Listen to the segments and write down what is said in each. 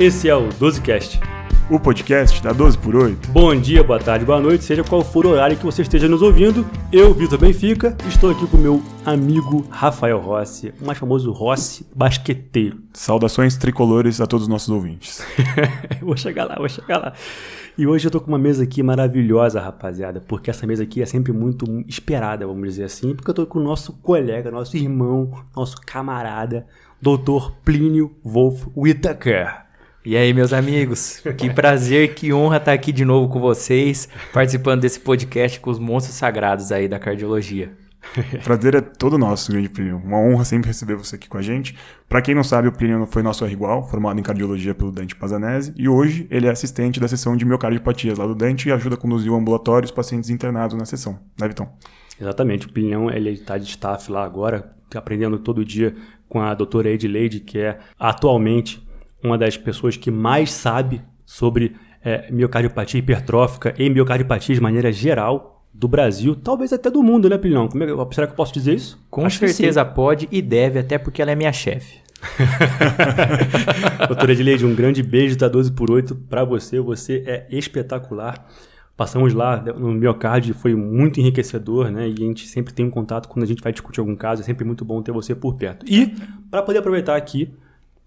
Esse é o 12Cast. O podcast da 12 por 8. Bom dia, boa tarde, boa noite, seja qual for o horário que você esteja nos ouvindo. Eu, Vitor Benfica, estou aqui com meu amigo Rafael Rossi, o mais famoso Rossi basqueteiro. Saudações tricolores a todos os nossos ouvintes. vou chegar lá, vou chegar lá. E hoje eu tô com uma mesa aqui maravilhosa, rapaziada, porque essa mesa aqui é sempre muito esperada, vamos dizer assim, porque eu tô com o nosso colega, nosso irmão, nosso camarada, Dr. Plínio Wolf Whittaker. E aí, meus amigos, que prazer, que honra estar aqui de novo com vocês, participando desse podcast com os monstros sagrados aí da cardiologia. Prazer é todo nosso, grande Plínio. Uma honra sempre receber você aqui com a gente. Para quem não sabe, o Plínio foi nosso R igual, formado em cardiologia pelo Dante Pazanese, e hoje ele é assistente da seção de miocardiopatias lá do Dante e ajuda a conduzir o ambulatório os pacientes internados na seção. Né, Vitão? Exatamente. O Plínio, ele está de staff lá agora, aprendendo todo dia com a doutora Edileide, que é atualmente uma das pessoas que mais sabe sobre é, miocardiopatia hipertrófica e miocardiopatia de maneira geral do Brasil, talvez até do mundo, né, Pilhão? É, será que eu posso dizer isso? Com Acho certeza pode e deve, até porque ela é minha chefe. Doutora Edileide, um grande beijo da 12 por 8 para você. Você é espetacular. Passamos lá no miocárdio, foi muito enriquecedor, né? E a gente sempre tem um contato quando a gente vai discutir algum caso, é sempre muito bom ter você por perto. E, para poder aproveitar aqui,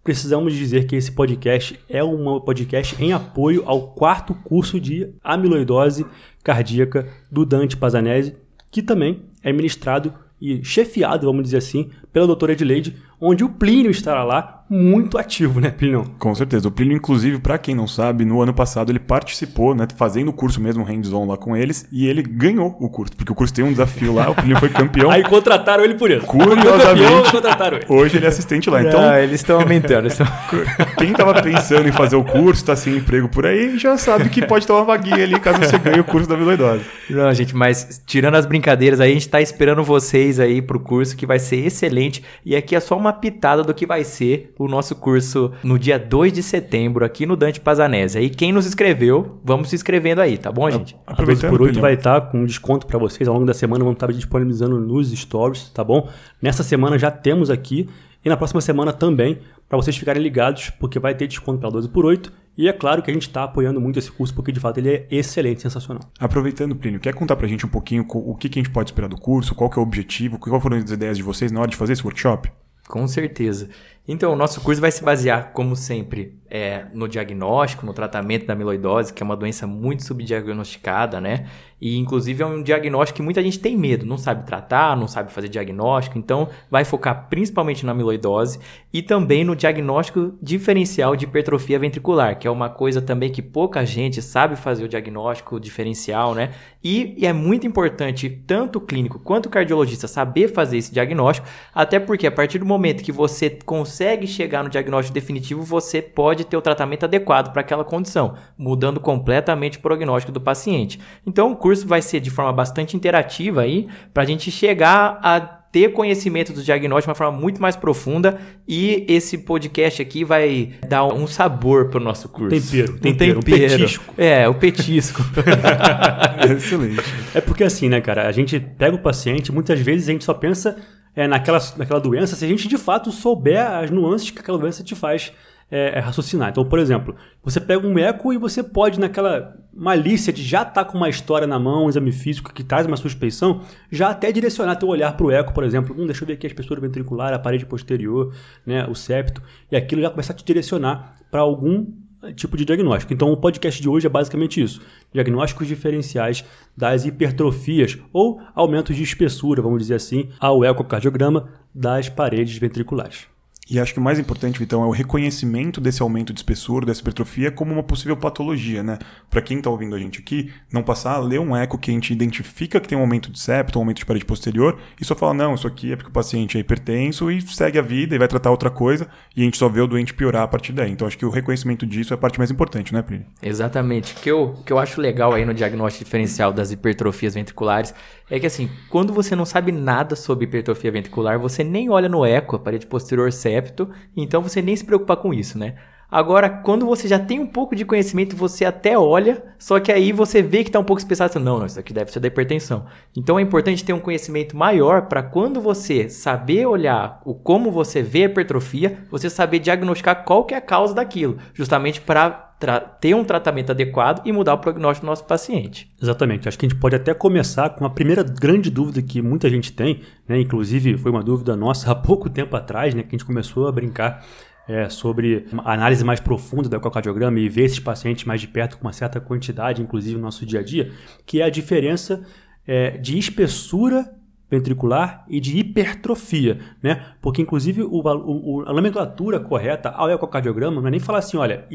precisamos dizer que esse podcast é um podcast em apoio ao quarto curso de amiloidose cardíaca do Dante Pazanese, que também é ministrado e chefiado, vamos dizer assim, pela doutora Edileide, onde o Plínio estará lá muito ativo, né, Plínio? Com certeza. O Plínio, inclusive, para quem não sabe, no ano passado ele participou, né, fazendo o curso mesmo hands-on lá com eles, e ele ganhou o curso, porque o curso tem um desafio lá, o Plínio foi campeão. Aí contrataram ele por isso. Curiosamente, contrataram ele. hoje ele é assistente lá. Então, ah, eles estão aumentando. Estão... Quem tava pensando em fazer o curso, tá sem emprego por aí, já sabe que pode ter uma vaguinha ali caso você ganhe o curso da amiloidose. Não, gente, mas tirando as brincadeiras aí, a gente tá esperando vocês aí pro curso, que vai ser excelente, e aqui é só uma pitada do que vai ser o nosso curso no dia 2 de setembro aqui no Dante Pazanese. Aí quem nos inscreveu, vamos se inscrevendo aí, tá bom, gente? Aproveitando por 8 vai estar com desconto para vocês ao longo da semana, vamos estar disponibilizando nos stories, tá bom? Nessa semana já temos aqui e na próxima semana também, para vocês ficarem ligados, porque vai ter desconto para 12 por 8 e é claro que a gente está apoiando muito esse curso, porque de fato ele é excelente, sensacional. Aproveitando, Plínio, quer contar para a gente um pouquinho o que, a gente pode esperar do curso, qual que é o objetivo, quais foram as ideias de vocês na hora de fazer esse workshop? Com certeza. Então, o nosso curso vai se basear, como sempre, é, no diagnóstico, no tratamento da amiloidose, que é uma doença muito subdiagnosticada, né? E, inclusive, é um diagnóstico que muita gente tem medo, não sabe tratar, não sabe fazer diagnóstico. Então, vai focar principalmente na amiloidose e também no diagnóstico diferencial de hipertrofia ventricular, que é uma coisa também que pouca gente sabe fazer o diagnóstico diferencial, né? E, e é muito importante, tanto o clínico quanto o cardiologista, saber fazer esse diagnóstico, até porque a partir do momento que você consegue chegar no diagnóstico definitivo, você pode ter o tratamento adequado para aquela condição, mudando completamente o prognóstico do paciente. Então, o curso vai ser de forma bastante interativa aí, para a gente chegar a ter conhecimento do diagnóstico de uma forma muito mais profunda e esse podcast aqui vai dar um sabor para o nosso curso. Tempero, tempero, um tempero. petisco. É, o petisco. Excelente. É porque assim, né, cara, a gente pega o paciente, muitas vezes a gente só pensa é, naquela, naquela doença se a gente de fato souber as nuances que aquela doença te faz é, é, raciocinar. Então, por exemplo, você pega um eco e você pode, naquela malícia de já estar tá com uma história na mão, um exame físico que traz uma suspeição, já até direcionar teu olhar para o eco, por exemplo. Hum, deixa eu ver aqui a espessura ventricular, a parede posterior, né, o septo, e aquilo já começar a te direcionar para algum tipo de diagnóstico. Então, o podcast de hoje é basicamente isso: diagnósticos diferenciais das hipertrofias ou aumentos de espessura, vamos dizer assim, ao ecocardiograma das paredes ventriculares. E acho que o mais importante, então, é o reconhecimento desse aumento de espessura, dessa hipertrofia, como uma possível patologia, né? Para quem está ouvindo a gente aqui, não passar a ler um eco que a gente identifica que tem um aumento de septo, um aumento de parede posterior, e só falar, não, isso aqui é porque o paciente é hipertenso e segue a vida e vai tratar outra coisa, e a gente só vê o doente piorar a partir daí. Então, acho que o reconhecimento disso é a parte mais importante, né, Plínio? Exatamente. O que eu, que eu acho legal aí no diagnóstico diferencial das hipertrofias ventriculares é que, assim, quando você não sabe nada sobre hipertrofia ventricular, você nem olha no eco, a parede posterior septo, então você nem se preocupa com isso, né? Agora, quando você já tem um pouco de conhecimento, você até olha, só que aí você vê que está um pouco espessado. Não, não, isso aqui deve ser da hipertensão. Então é importante ter um conhecimento maior para quando você saber olhar o como você vê a hipertrofia, você saber diagnosticar qual que é a causa daquilo, justamente para ter um tratamento adequado e mudar o prognóstico do nosso paciente. Exatamente. Acho que a gente pode até começar com a primeira grande dúvida que muita gente tem, né? Inclusive foi uma dúvida nossa há pouco tempo atrás, né? Que a gente começou a brincar é, sobre análise mais profunda do ecocardiograma e ver esses pacientes mais de perto com uma certa quantidade, inclusive no nosso dia a dia, que é a diferença é, de espessura ventricular e de hipertrofia, né? Porque inclusive o, o, a nomenclatura correta ao ecocardiograma não é nem falar assim, olha,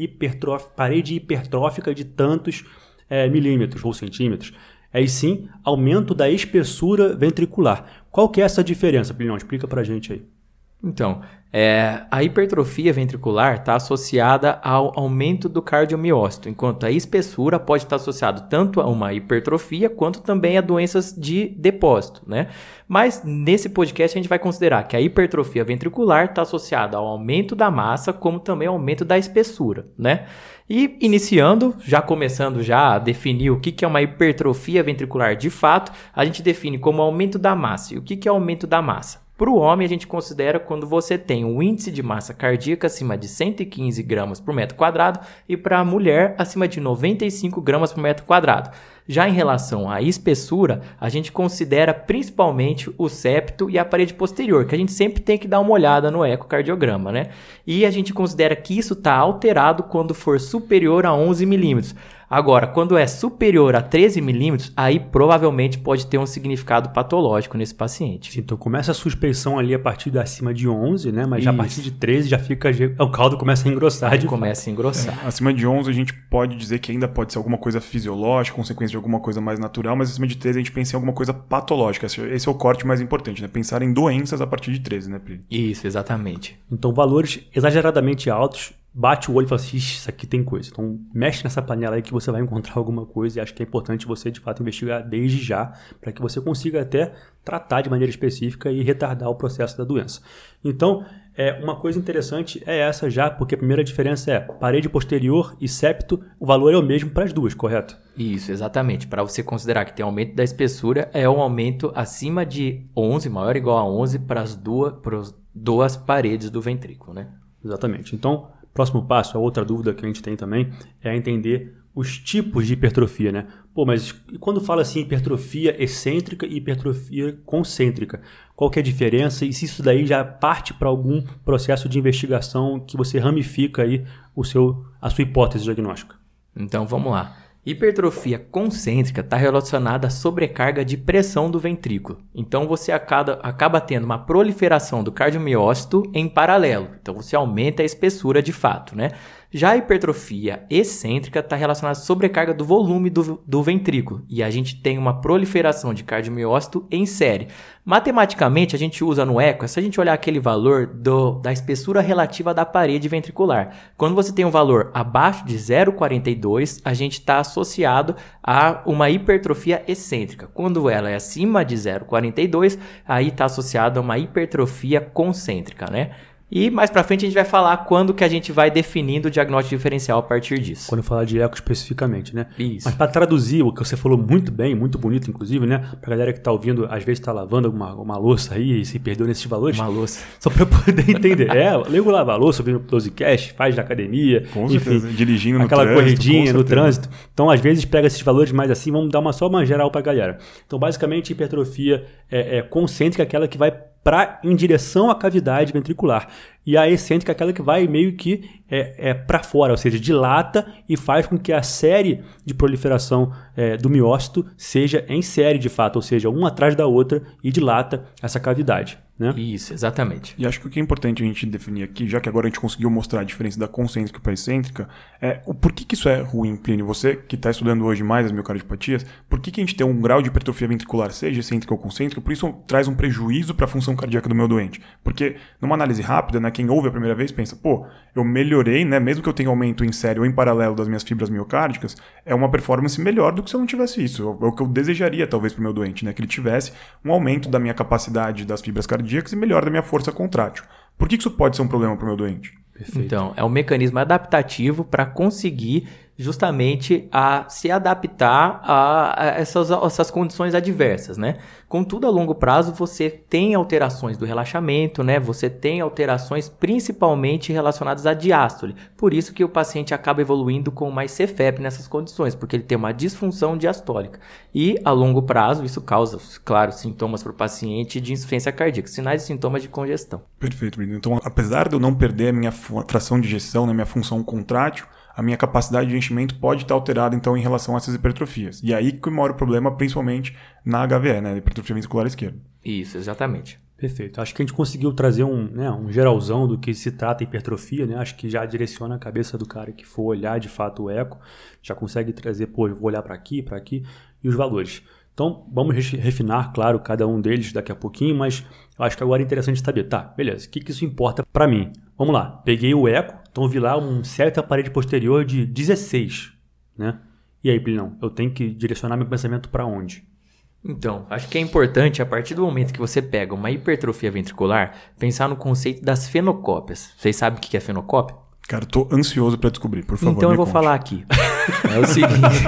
parede hipertrófica de tantos é, milímetros ou centímetros. É sim aumento da espessura ventricular. Qual que é essa diferença, Plinão? Explica pra gente aí. Então, é, a hipertrofia ventricular está associada ao aumento do cardiomiócito, enquanto a espessura pode estar associada tanto a uma hipertrofia quanto também a doenças de depósito, né? Mas nesse podcast a gente vai considerar que a hipertrofia ventricular está associada ao aumento da massa, como também ao aumento da espessura, né? E iniciando, já começando já a definir o que é uma hipertrofia ventricular de fato, a gente define como aumento da massa. E o que é aumento da massa? Para o homem, a gente considera quando você tem um índice de massa cardíaca acima de 115 gramas por metro quadrado e para a mulher acima de 95 gramas por metro quadrado. Já em relação à espessura, a gente considera principalmente o septo e a parede posterior, que a gente sempre tem que dar uma olhada no ecocardiograma, né? E a gente considera que isso está alterado quando for superior a 11 milímetros. Agora, quando é superior a 13 milímetros, aí provavelmente pode ter um significado patológico nesse paciente. Sim, então começa a suspeição ali a partir de acima de 11, né? Mas já a partir de 13 já fica. O caldo começa a engrossar. Aí de... começa a engrossar. É, acima de 11 a gente pode dizer que ainda pode ser alguma coisa fisiológica, consequência de alguma coisa mais natural, mas acima de 13 a gente pensa em alguma coisa patológica. Esse é o corte mais importante, né? Pensar em doenças a partir de 13, né, Pri? Isso, exatamente. Então, valores exageradamente altos bate o olho e fala assim, isso aqui tem coisa. Então, mexe nessa panela aí que você vai encontrar alguma coisa e acho que é importante você, de fato, investigar desde já para que você consiga até tratar de maneira específica e retardar o processo da doença. Então, é, uma coisa interessante é essa já, porque a primeira diferença é parede posterior e septo, o valor é o mesmo para as duas, correto? Isso, exatamente. Para você considerar que tem aumento da espessura, é um aumento acima de 11, maior ou igual a 11, para as duas, para as duas paredes do ventrículo, né? Exatamente. Então, Próximo passo, a outra dúvida que a gente tem também, é entender os tipos de hipertrofia, né? Pô, mas quando fala assim hipertrofia excêntrica e hipertrofia concêntrica, qual que é a diferença e se isso daí já parte para algum processo de investigação que você ramifica aí o seu, a sua hipótese diagnóstica? Então vamos lá. Hipertrofia concêntrica está relacionada à sobrecarga de pressão do ventrículo. Então você acaba, acaba tendo uma proliferação do cardiomiócito em paralelo. Então você aumenta a espessura de fato, né? Já a hipertrofia excêntrica está relacionada à sobrecarga do volume do, do ventrículo e a gente tem uma proliferação de cardiomiócito em série. Matematicamente, a gente usa no eco, é se a gente olhar aquele valor do, da espessura relativa da parede ventricular. Quando você tem um valor abaixo de 0,42, a gente está associado a uma hipertrofia excêntrica. Quando ela é acima de 0,42, aí está associado a uma hipertrofia concêntrica, né? E mais para frente a gente vai falar quando que a gente vai definindo o diagnóstico diferencial a partir disso. Quando falar de eco especificamente, né? Isso. Mas para traduzir o que você falou muito bem, muito bonito inclusive, né? Pra galera que tá ouvindo, às vezes tá lavando uma, uma louça aí e se perdeu nesses valores. Uma louça. Só para poder entender. é, liga lavar a louça, ouvindo o Cash, faz na academia. Com enfim, certeza. Dirigindo no aquela trânsito. Aquela corridinha no trânsito. Então, às vezes, pega esses valores mais assim, vamos dar uma só uma geral pra galera. Então, basicamente, hipertrofia é, é concêntrica, aquela que vai para em direção à cavidade ventricular. E a excêntrica é aquela que vai meio que é, é para fora, ou seja, dilata e faz com que a série de proliferação é, do miócito seja em série de fato, ou seja, uma atrás da outra e dilata essa cavidade. Né? Isso, exatamente. E acho que o que é importante a gente definir aqui, já que agora a gente conseguiu mostrar a diferença da concêntrica para a excêntrica, é o porquê que isso é ruim, Plínio? Você que está estudando hoje mais as miocardiopatias, por que, que a gente tem um grau de hipertrofia ventricular, seja excêntrica ou concêntrica, por isso traz um prejuízo para a função cardíaca do meu doente? Porque numa análise rápida, né, quem ouve a primeira vez pensa, pô, eu melhorei, né, mesmo que eu tenha aumento em série ou em paralelo das minhas fibras miocárdicas, é uma performance melhor do que se eu não tivesse isso. É o que eu desejaria talvez para o meu doente, né, que ele tivesse um aumento da minha capacidade das fibras cardíacas e melhora da minha força contrátil. Por que isso pode ser um problema para o meu doente? Perfeito. Então, é um mecanismo adaptativo para conseguir justamente a se adaptar a, essas, essas condições adversas, né? Contudo, a longo prazo você tem alterações do relaxamento, né? Você tem alterações principalmente relacionadas à diástole. Por isso que o paciente acaba evoluindo com mais CFEP nessas condições, porque ele tem uma disfunção diastólica. E a longo prazo isso causa, claro, sintomas para o paciente de insuficiência cardíaca, sinais e sintomas de congestão. Perfeito, Bruno. Então, apesar de eu não perder a minha fração de gestão, né, minha função contrátil, a minha capacidade de enchimento pode estar alterada então em relação a essas hipertrofias. E aí que mora o problema, principalmente na HVE, né, hipertrofia ventricular esquerda. Isso, exatamente. Perfeito. Acho que a gente conseguiu trazer um, né, um geralzão do que se trata hipertrofia, né? Acho que já direciona a cabeça do cara que for olhar de fato o eco, já consegue trazer, pô, vou olhar para aqui, para aqui e os valores. Então, vamos refinar, claro, cada um deles daqui a pouquinho, mas eu acho que agora é interessante saber, tá, beleza, o que, que isso importa para mim? Vamos lá, peguei o eco, então vi lá um certo parede posterior de 16, né? E aí, Plinão, eu tenho que direcionar meu pensamento para onde? Então, acho que é importante, a partir do momento que você pega uma hipertrofia ventricular, pensar no conceito das fenocópias. Vocês sabem o que é fenocópia? Cara, eu tô ansioso para descobrir, por favor. Então eu vou conte. falar aqui. É o seguinte.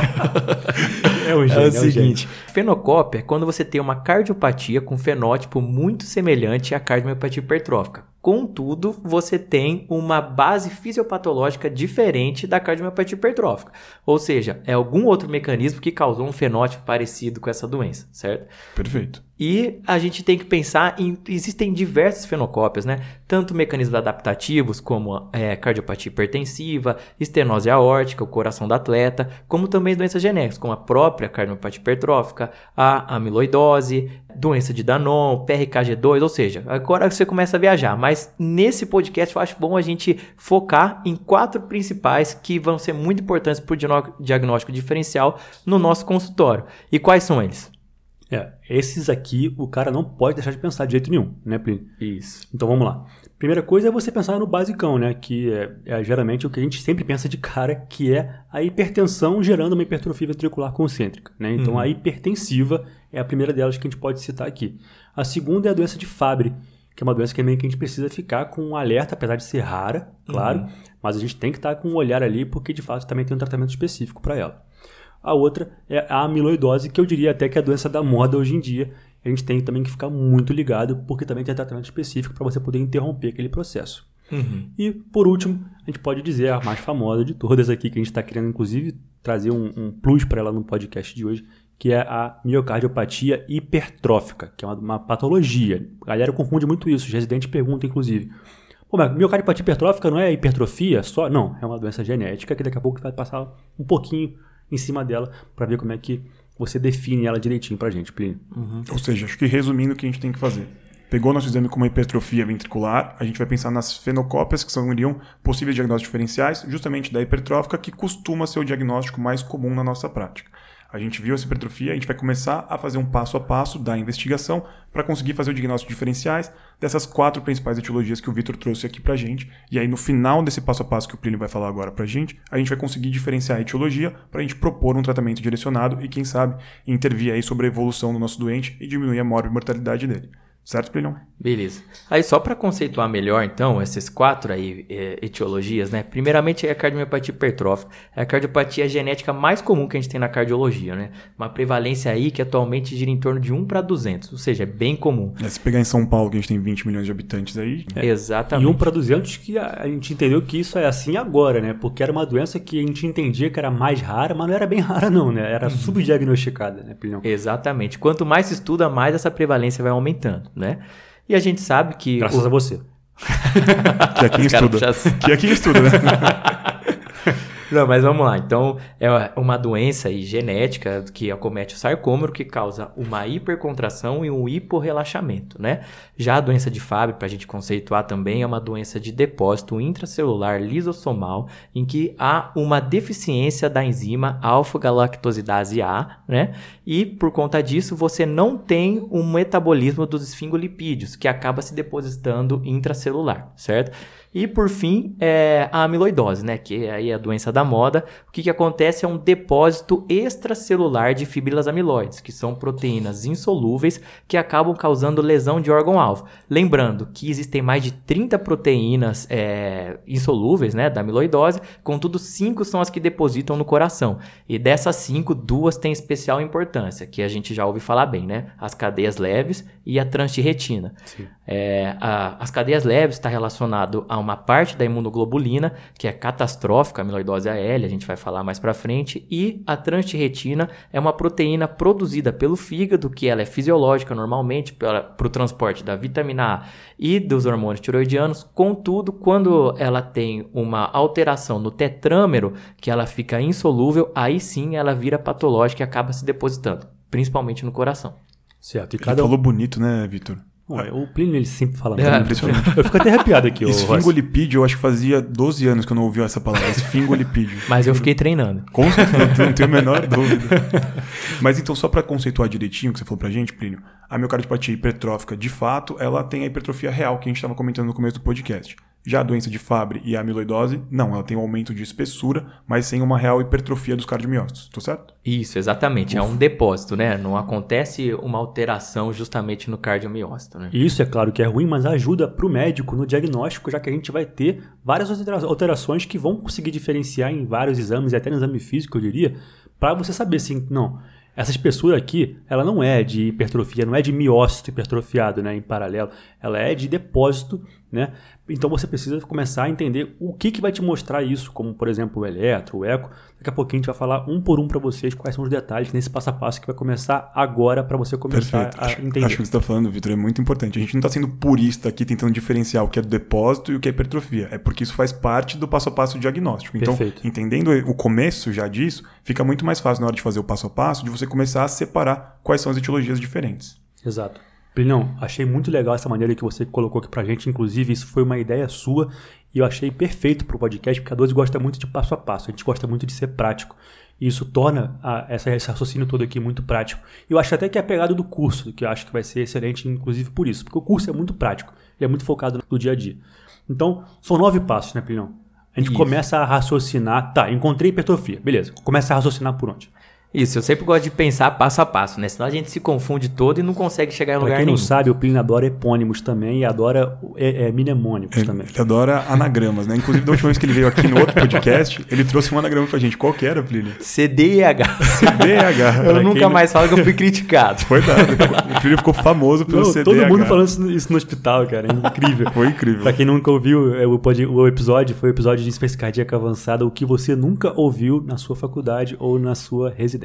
é o, gênio, é o seguinte. É o fenocópia é quando você tem uma cardiopatia com fenótipo muito semelhante à cardiomiopatia hipertrófica. Contudo, você tem uma base fisiopatológica diferente da cardiomiopatia hipertrófica. Ou seja, é algum outro mecanismo que causou um fenótipo parecido com essa doença, certo? Perfeito. E a gente tem que pensar em. Existem diversas fenocópias, né? Tanto mecanismos adaptativos, como é, cardiopatia hipertensiva, estenose aórtica, o coração do atleta, como também doenças genéticas, como a própria cardiomiopatia hipertrófica, a amiloidose, doença de Danon, PRKG2, ou seja, agora você começa a viajar. Mas nesse podcast eu acho bom a gente focar em quatro principais que vão ser muito importantes para o diagnóstico diferencial no nosso consultório. E quais são eles? É, esses aqui o cara não pode deixar de pensar de jeito nenhum, né, Plínio? Isso. Então vamos lá. Primeira coisa é você pensar no basicão, né? Que é, é, geralmente o que a gente sempre pensa de cara, que é a hipertensão gerando uma hipertrofia ventricular concêntrica, né? Então uhum. a hipertensiva é a primeira delas que a gente pode citar aqui. A segunda é a doença de Fabry, que é uma doença que, que a gente precisa ficar com um alerta, apesar de ser rara, claro, uhum. mas a gente tem que estar com um olhar ali, porque de fato também tem um tratamento específico para ela. A outra é a amiloidose, que eu diria até que é a doença da moda hoje em dia. A gente tem também que ficar muito ligado, porque também tem tratamento específico para você poder interromper aquele processo. Uhum. E, por último, a gente pode dizer a mais famosa de todas aqui, que a gente está querendo, inclusive, trazer um, um plus para ela no podcast de hoje, que é a miocardiopatia hipertrófica, que é uma, uma patologia. A galera confunde muito isso, os residentes perguntam, inclusive. Pô, mas miocardiopatia hipertrófica não é hipertrofia só? Não, é uma doença genética que daqui a pouco vai passar um pouquinho em cima dela para ver como é que você define ela direitinho para a gente, Plínio. Uhum. Ou seja, acho que resumindo o que a gente tem que fazer. Pegou nosso exame como hipertrofia ventricular, a gente vai pensar nas fenocópias, que seriam possíveis diagnósticos diferenciais, justamente da hipertrófica, que costuma ser o diagnóstico mais comum na nossa prática a gente viu essa hipertrofia, a gente vai começar a fazer um passo a passo da investigação para conseguir fazer o diagnóstico diferenciais dessas quatro principais etiologias que o Vitor trouxe aqui para gente. E aí, no final desse passo a passo que o Plínio vai falar agora para gente, a gente vai conseguir diferenciar a etiologia para a gente propor um tratamento direcionado e, quem sabe, intervir aí sobre a evolução do nosso doente e diminuir a mortalidade dele. Certo, Plinão? Beleza. Aí só para conceituar melhor, então, essas quatro aí é, etiologias, né? Primeiramente é a cardiomiopatia hipertrófica. É a cardiopatia genética mais comum que a gente tem na cardiologia, né? Uma prevalência aí que atualmente gira em torno de 1 para 200, ou seja, é bem comum. É, se pegar em São Paulo, que a gente tem 20 milhões de habitantes aí... É, Exatamente. E 1 para 200 que a, gente entendeu que isso é assim agora, né? Porque era uma doença que a gente entendia que era mais rara, mas não era bem rara não, né? Era uhum. subdiagnosticada, né, Plinão? Exatamente. Quanto mais se estuda, mais essa prevalência vai aumentando né? E a gente sabe que. Graças o... a você. que é quem estuda. Já... Que é quem estuda, né? Não, mas vamos lá. Então, é uma doença genética que acomete o sarcômero que causa uma hipercontração e um hiporrelaxamento, né? Já a doença de Fabry, para a gente conceituar também, é uma doença de depósito intracelular lisossomal em que há uma deficiência da enzima alfa-galactosidase A, né? E por conta disso, você não tem um metabolismo dos esfingolipídios, que acaba se depositando intracelular, certo? E por fim, é a amiloidose, né? Que aí é a doença da moda. O que, que acontece é um depósito extracelular de fibrilas amiloides, que são proteínas insolúveis que acabam causando lesão de órgão-alvo. Lembrando que existem mais de 30 proteínas é, insolúveis, né? Da amiloidose, contudo, cinco são as que depositam no coração. E dessas cinco, duas têm especial importância, que a gente já ouve falar bem, né? As cadeias leves e a transtirretina. É, a, as cadeias leves está relacionado a uma parte da imunoglobulina, que é catastrófica, a amiloidose AL, a gente vai falar mais para frente, e a transtirretina é uma proteína produzida pelo fígado, que ela é fisiológica normalmente para o transporte da vitamina A e dos hormônios tiroidianos, contudo, quando ela tem uma alteração no tetrâmero, que ela fica insolúvel, aí sim ela vira patológica e acaba se depositando, principalmente no coração. Certo. E cada... Ele falou bonito, né, Vitor? O Plínio ele sempre fala. É, impressionante. Eu fico até arrepiado aqui. Esfingolipídio, eu acho que fazia 12 anos que eu não ouvi essa palavra. Esfingolipídio. Mas eu fiquei treinando. Com certeza, não tenho a menor dúvida. Mas então, só para conceituar direitinho o que você falou pra gente, Plínio, a miocardiopatia hipertrófica, de fato, ela tem a hipertrofia real que a gente estava comentando no começo do podcast. Já a doença de Fabry e a amiloidose, não, ela tem um aumento de espessura, mas sem uma real hipertrofia dos cardiomiócitos, tô certo? Isso, exatamente. Uf. É um depósito, né? Não acontece uma alteração justamente no cardiomiócito, né? Isso é claro que é ruim, mas ajuda para o médico no diagnóstico, já que a gente vai ter várias alterações que vão conseguir diferenciar em vários exames, até no exame físico, eu diria, para você saber assim, não, essa espessura aqui, ela não é de hipertrofia, não é de miócito hipertrofiado, né, em paralelo, ela é de depósito, né? Então você precisa começar a entender o que, que vai te mostrar isso, como por exemplo o eletro, o eco. Daqui a pouquinho a gente vai falar um por um para vocês quais são os detalhes nesse passo a passo que vai começar agora para você começar Perfeito. a entender. Acho que você está falando, Vitor, é muito importante. A gente não está sendo purista aqui tentando diferenciar o que é do depósito e o que é hipertrofia. É porque isso faz parte do passo a passo diagnóstico. Então, Perfeito. entendendo o começo já disso, fica muito mais fácil na hora de fazer o passo a passo de você começar a separar quais são as etiologias diferentes. Exato. Brilhão, achei muito legal essa maneira que você colocou aqui pra gente. Inclusive, isso foi uma ideia sua e eu achei perfeito pro podcast, porque a 12 gosta muito de passo a passo, a gente gosta muito de ser prático. E isso torna a, essa, esse raciocínio todo aqui muito prático. E eu acho até que é a pegada do curso, que eu acho que vai ser excelente, inclusive por isso, porque o curso é muito prático, ele é muito focado no dia a dia. Então, são nove passos, né, Plinão? A gente isso. começa a raciocinar, tá, encontrei hipertrofia, beleza, começa a raciocinar por onde? Isso, eu sempre gosto de pensar passo a passo, né? Senão a gente se confunde todo e não consegue chegar em pra lugar nenhum. quem não sabe, o Plínio adora epônimos também e adora é, é, mnemônicos ele, também. Ele adora anagramas, né? Inclusive, da última vez que ele veio aqui no outro podcast, ele trouxe um anagrama pra gente. Qual que era, Plínio? CDH. CDH. eu nunca não... mais falo que eu fui criticado. Foi nada. O Plínio ficou famoso pelo não, CDH. Todo mundo falando isso no hospital, cara. É incrível. foi incrível. Pra quem nunca ouviu é, o, o episódio, foi o episódio de insuficiência cardíaca avançada, o que você nunca ouviu na sua faculdade ou na sua residência.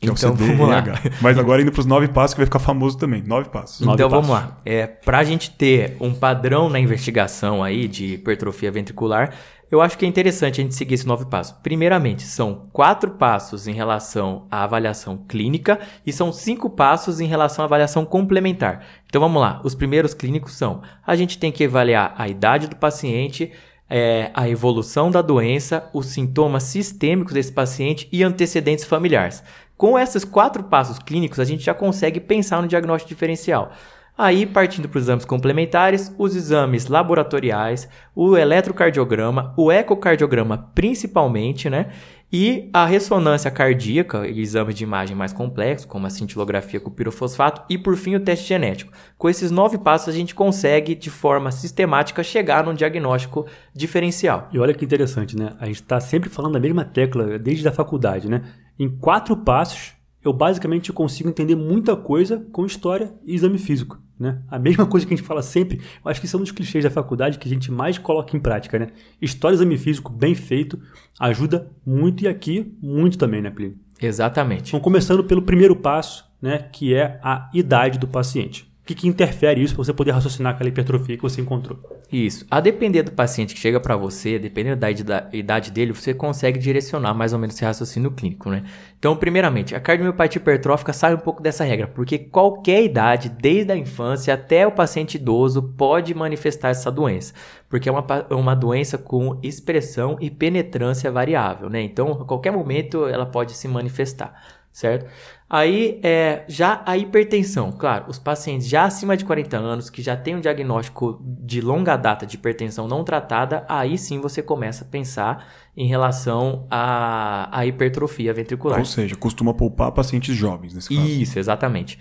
Que então, é o então, vamos lá. Mas agora indo para os nove passos, que vai ficar famoso também. Nove passos. Então nove vamos passos. lá. É, para a gente ter um padrão na investigação aí de hipertrofia ventricular, eu acho que é interessante a gente seguir esses nove passos. Primeiramente, são quatro passos em relação à avaliação clínica e são cinco passos em relação à avaliação complementar. Então vamos lá. Os primeiros clínicos são: a gente tem que avaliar a idade do paciente, é, a evolução da doença, os sintomas sistêmicos desse paciente e antecedentes familiares. Com esses quatro passos clínicos, a gente já consegue pensar no diagnóstico diferencial. Aí, partindo para os exames complementares, os exames laboratoriais, o eletrocardiograma, o ecocardiograma principalmente, né? E a ressonância cardíaca exames de imagem mais complexos, como a cintilografia com pirofosfato, e por fim o teste genético. Com esses nove passos, a gente consegue, de forma sistemática, chegar num diagnóstico diferencial. E olha que interessante, né? A gente está sempre falando a mesma tecla desde a faculdade, né? Em quatro passos, eu basicamente consigo entender muita coisa com história e exame físico. Né? A mesma coisa que a gente fala sempre, eu acho que são é um dos clichês da faculdade que a gente mais coloca em prática. Né? História exame físico bem feito ajuda muito e aqui muito também, né, Plínio? Exatamente. Então, começando pelo primeiro passo, né, que é a idade do paciente que, que interfere isso para você poder raciocinar aquela hipertrofia que você encontrou? Isso. A depender do paciente que chega para você, dependendo da idade dele, você consegue direcionar mais ou menos esse raciocínio clínico, né? Então, primeiramente, a cardiomiopatia hipertrófica sai um pouco dessa regra, porque qualquer idade, desde a infância até o paciente idoso, pode manifestar essa doença, porque é uma, uma doença com expressão e penetrância variável, né? Então, a qualquer momento ela pode se manifestar. certo? Aí, é, já a hipertensão, claro, os pacientes já acima de 40 anos, que já têm um diagnóstico de longa data de hipertensão não tratada, aí sim você começa a pensar em relação à, à hipertrofia ventricular. Ou seja, costuma poupar pacientes jovens nesse caso. Isso, exatamente.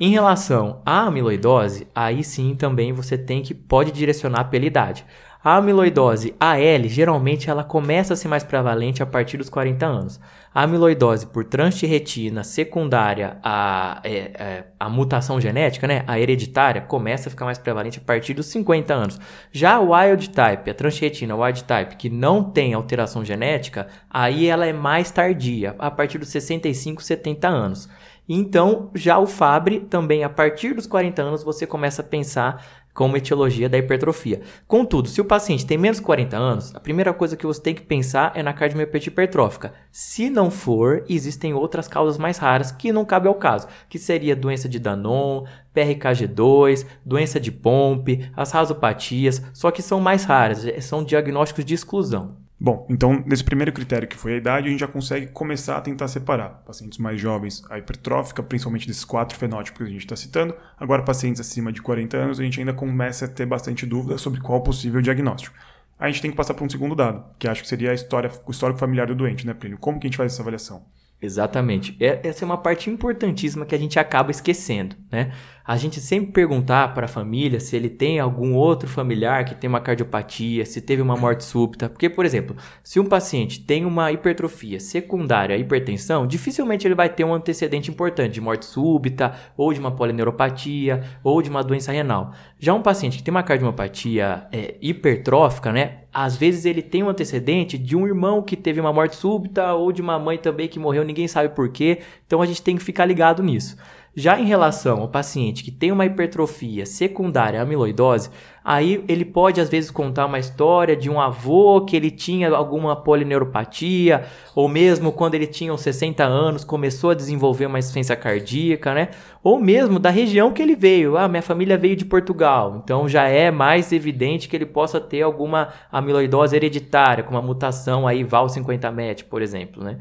Em relação à amiloidose, aí sim também você tem que pode direcionar pela idade. A amiloidose AL, geralmente ela começa a ser mais prevalente a partir dos 40 anos. A amiloidose por transtirretina secundária à, é, é, à mutação genética, né, a hereditária, começa a ficar mais prevalente a partir dos 50 anos. Já o wild type, a transtirretina wild type, que não tem alteração genética, aí ela é mais tardia, a partir dos 65, 70 anos. Então, já o Fabry, também a partir dos 40 anos, você começa a pensar como etiologia da hipertrofia. Contudo, se o paciente tem menos de 40 anos, a primeira coisa que você tem que pensar é na cardiomiopatia hipertrófica. Se não for, existem outras causas mais raras que não cabe ao caso, que seria doença de Danon, PRKG2, doença de Pompe, as rasopatias, só que são mais raras, são diagnósticos de exclusão. Bom, então, nesse primeiro critério que foi a idade, a gente já consegue começar a tentar separar pacientes mais jovens, a hipertrófica, principalmente desses quatro fenótipos que a gente está citando. Agora, pacientes acima de 40 anos, a gente ainda começa a ter bastante dúvida sobre qual possível diagnóstico. A gente tem que passar para um segundo dado, que acho que seria a história, o histórico familiar do doente, né, Plínio? Como que a gente faz essa avaliação? Exatamente. É, essa é uma parte importantíssima que a gente acaba esquecendo, né? A gente sempre perguntar para a família se ele tem algum outro familiar que tem uma cardiopatia, se teve uma morte súbita. Porque, por exemplo, se um paciente tem uma hipertrofia secundária à hipertensão, dificilmente ele vai ter um antecedente importante de morte súbita, ou de uma polineuropatia, ou de uma doença renal. Já um paciente que tem uma cardiopatia é, hipertrófica, né? Às vezes ele tem um antecedente de um irmão que teve uma morte súbita, ou de uma mãe também que morreu, ninguém sabe por quê. Então a gente tem que ficar ligado nisso. Já em relação ao paciente que tem uma hipertrofia secundária à amiloidose, aí ele pode às vezes contar uma história de um avô que ele tinha alguma polineuropatia, ou mesmo quando ele tinha uns 60 anos começou a desenvolver uma insuficiência cardíaca, né? Ou mesmo da região que ele veio. Ah, minha família veio de Portugal, então já é mais evidente que ele possa ter alguma amiloidose hereditária, com uma mutação aí VAL50MET, por exemplo, né?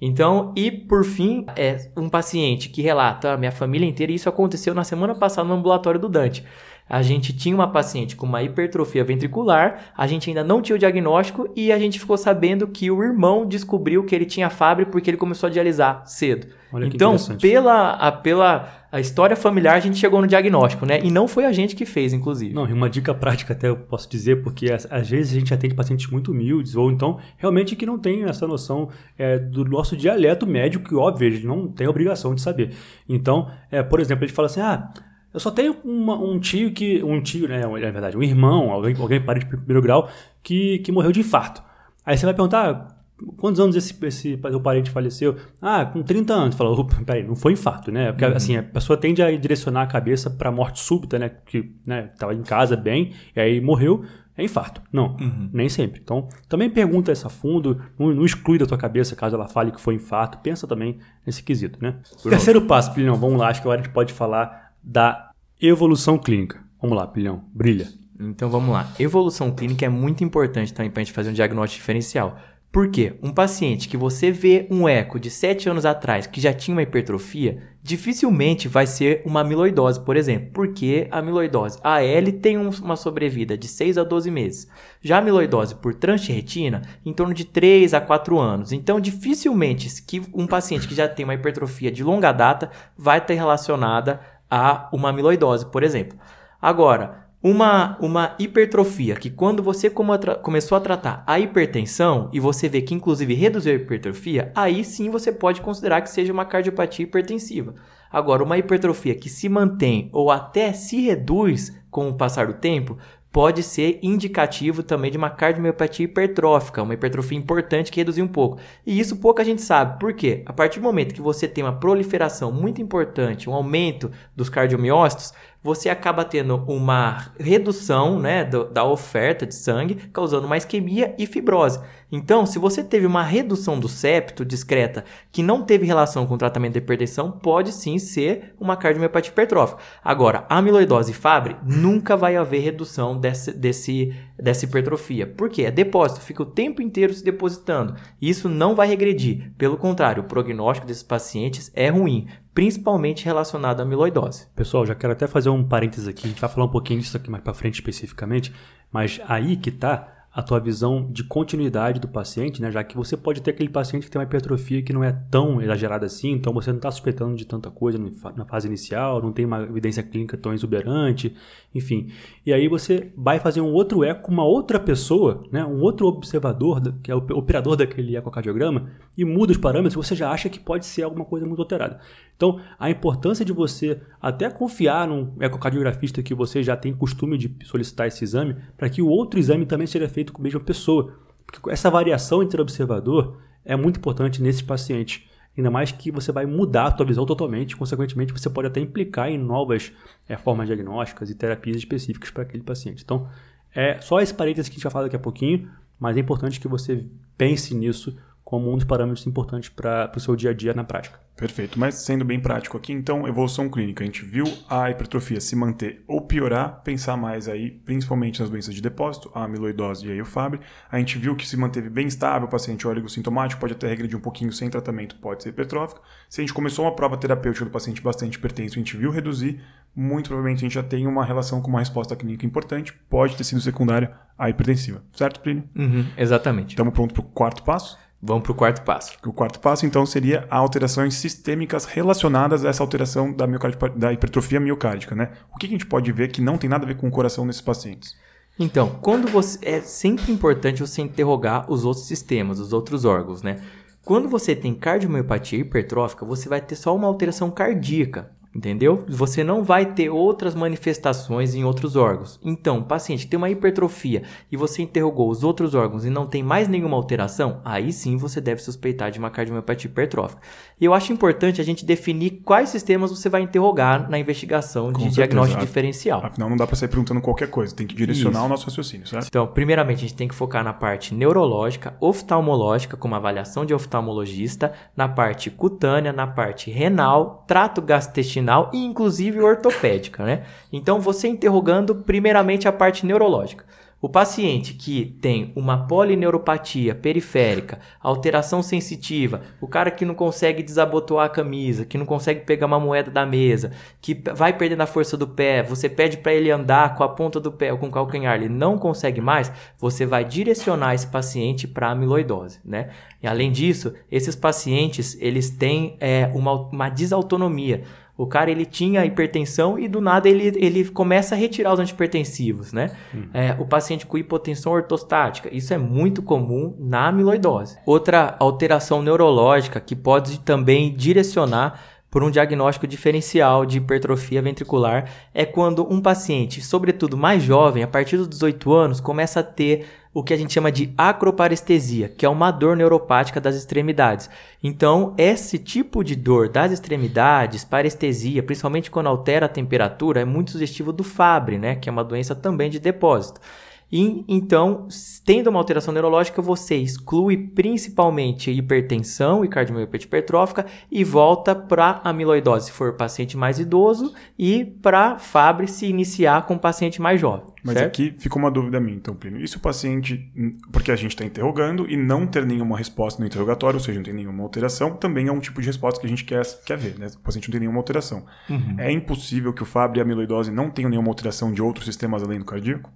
Então, e por fim, é um paciente que relata a minha família inteira, e isso aconteceu na semana passada no ambulatório do Dante. A gente tinha uma paciente com uma hipertrofia ventricular, a gente ainda não tinha o diagnóstico e a gente ficou sabendo que o irmão descobriu que ele tinha Fabry porque ele começou a dialisar cedo. Olha então, pela, a, pela a história familiar, a gente chegou no diagnóstico, né? E não foi a gente que fez, inclusive. Não, e uma dica prática até eu posso dizer, porque às, vezes a gente atende pacientes muito humildes, ou então realmente que não tem essa noção é, do nosso dialeto médico, que óbvio, ele não tem obrigação de saber. Então, é, por exemplo, ele fala assim, ah eu só tenho uma, um tio que. Um tio, né? Na verdade, um irmão, alguém, alguém parente de primeiro grau, que, que morreu de infarto. Aí você vai perguntar. Quantos anos esse, esse o parente faleceu? Ah, com 30 anos. Fala, peraí, não foi infarto, né? Porque uhum. assim, a pessoa tende a direcionar a cabeça para morte súbita, né? Que né, tava em casa bem, e aí morreu, é infarto. Não, uhum. nem sempre. Então, também pergunta essa fundo, não, não, exclui da tua cabeça caso ela fale que foi infarto, pensa também nesse quesito, né? Por Terceiro passo, Plinão, vamos lá, acho que agora a gente pode falar da evolução clínica. Vamos lá, Pilhão, brilha. Então vamos lá. Evolução clínica é muito importante também para a gente fazer um diagnóstico diferencial. Por quê? Um paciente que você vê um eco de 7 anos atrás que já tinha uma hipertrofia, dificilmente vai ser uma amiloidose, por exemplo. Porque a amiloidose AL tem uma sobrevida de 6 a 12 meses. Já a amiloidose por transretina, em torno de 3 a 4 anos. Então, dificilmente que um paciente que já tem uma hipertrofia de longa data vai estar relacionada a uma amiloidose, por exemplo. Agora, uma, uma hipertrofia, que quando você começou a tratar a hipertensão e você vê que inclusive reduziu a hipertrofia, aí sim você pode considerar que seja uma cardiopatia hipertensiva. Agora, uma hipertrofia que se mantém ou até se reduz com o passar do tempo, pode ser indicativo também de uma cardiomiopatia hipertrófica, uma hipertrofia importante que reduziu um pouco. E isso pouca gente sabe. Por quê? A partir do momento que você tem uma proliferação muito importante, um aumento dos cardiomiócitos, você acaba tendo uma redução né, do, da oferta de sangue, causando uma isquemia e fibrose. Então, se você teve uma redução do septo discreta que não teve relação com o tratamento da hipertensão, pode sim ser uma cardiomiopatia hipertrófica. Agora, amiloidose Fabry, nunca vai haver redução desse, desse, dessa hipertrofia. Por quê? É depósito, fica o tempo inteiro se depositando. Isso não vai regredir. Pelo contrário, o prognóstico desses pacientes é ruim, principalmente relacionado à amiloidose. Pessoal, já quero até fazer um parênteses aqui, a gente vai falar um pouquinho disso aqui mais para frente especificamente, mas aí que tá a tua visão de continuidade do paciente, né? Já que você pode ter aquele paciente que tem uma hipertrofia que não é tão exagerada assim, então você não está suspeitando de tanta coisa na fase inicial, não tem uma evidência clínica tão exuberante, enfim. E aí você vai fazer um outro eco com uma outra pessoa, né? Um outro observador, que é o operador daquele ecocardiograma, e muda os parâmetros, você já acha que pode ser alguma coisa muito alterada. Então, a importância de você até confiar num ecocardiografista que você já tem costume de solicitar esse exame, para que o outro exame também seja feito com a mesma pessoa. Porque essa variação entre observador é muito importante nesses pacientes. Ainda mais que você vai mudar a tua visão totalmente, consequentemente você pode até implicar em novas é, formas diagnósticas e terapias específicas para aquele paciente. Então, é só esse parênteses que a gente vai falar daqui a pouquinho, mas é importante que você pense nisso como um dos parâmetros importantes para o seu dia a dia na prática. Perfeito, mas sendo bem prático aqui, então, evolução clínica. A gente viu a hipertrofia se manter ou piorar, pensar mais aí, principalmente nas doenças de depósito, a amiloidose e aí o Fabry. A gente viu que se manteve bem estável, o paciente sintomático pode até regredir um pouquinho sem tratamento, pode ser hipertrófico. Se a gente começou uma prova terapêutica do paciente bastante hipertenso, a gente viu reduzir, muito provavelmente a gente já tem uma relação com uma resposta clínica importante, pode ter sido secundária à hipertensiva. Certo, Plínio? Uhum, exatamente. Estamos prontos para o quarto passo? Vamos para o quarto passo. O quarto passo, então, seria alterações sistêmicas relacionadas a essa alteração da, da hipertrofia miocárdica, né? O que a gente pode ver que não tem nada a ver com o coração nesses pacientes? Então, quando você é sempre importante você interrogar os outros sistemas, os outros órgãos, né? Quando você tem cardiomiopatia hipertrófica, você vai ter só uma alteração cardíaca. Entendeu? Você não vai ter outras manifestações em outros órgãos. Então, o paciente tem uma hipertrofia e você interrogou os outros órgãos e não tem mais nenhuma alteração, aí sim você deve suspeitar de uma cardiomiopatia hipertrófica. E eu acho importante a gente definir quais sistemas você vai interrogar na investigação Com de certeza. diagnóstico diferencial. Afinal, não dá para sair perguntando qualquer coisa, tem que direcionar Isso. o nosso raciocínio, certo? Então, primeiramente, a gente tem que focar na parte neurológica, oftalmológica, como avaliação de oftalmologista, na parte cutânea, na parte renal, trato gastrointestinal intestinal e inclusive ortopédica, né? Então você interrogando primeiramente a parte neurológica. O paciente que tem uma polineuropatia periférica, alteração sensitiva, o cara que não consegue desabotoar a camisa, que não consegue pegar uma moeda da mesa, que vai perdendo a força do pé, você pede para ele andar com a ponta do pé ou com o calcanhar, ele não consegue mais, você vai direcionar esse paciente para amiloidose, né? E além disso, esses pacientes eles têm é, uma, uma desautonomia. O cara ele tinha hipertensão e do nada ele, ele começa a retirar os antipertensivos, né? Hum. É, o paciente com hipotensão ortostática, isso é muito comum na amiloidose. Outra alteração neurológica que pode também direcionar por um diagnóstico diferencial de hipertrofia ventricular é quando um paciente, sobretudo mais jovem, a partir dos 18 anos, começa a ter o que a gente chama de acroparestesia, que é uma dor neuropática das extremidades. Então, esse tipo de dor das extremidades, parestesia, principalmente quando altera a temperatura, é muito sugestivo do Fabry, né, que é uma doença também de depósito. E, então, tendo uma alteração neurológica, você exclui principalmente hipertensão e cardiomiopatia hipertrófica e volta para amiloidose se for paciente mais idoso e para Fabry se iniciar com paciente mais jovem. Mas certo? aqui fica uma dúvida minha, então, Plínio. E se o paciente, porque a gente está interrogando e não ter nenhuma resposta no interrogatório, ou seja, não tem nenhuma alteração, também é um tipo de resposta que a gente quer, quer ver, né? O paciente não tem nenhuma alteração. Uhum. É impossível que o Fabry e a amiloidose não tenham nenhuma alteração de outros sistemas além do cardíaco?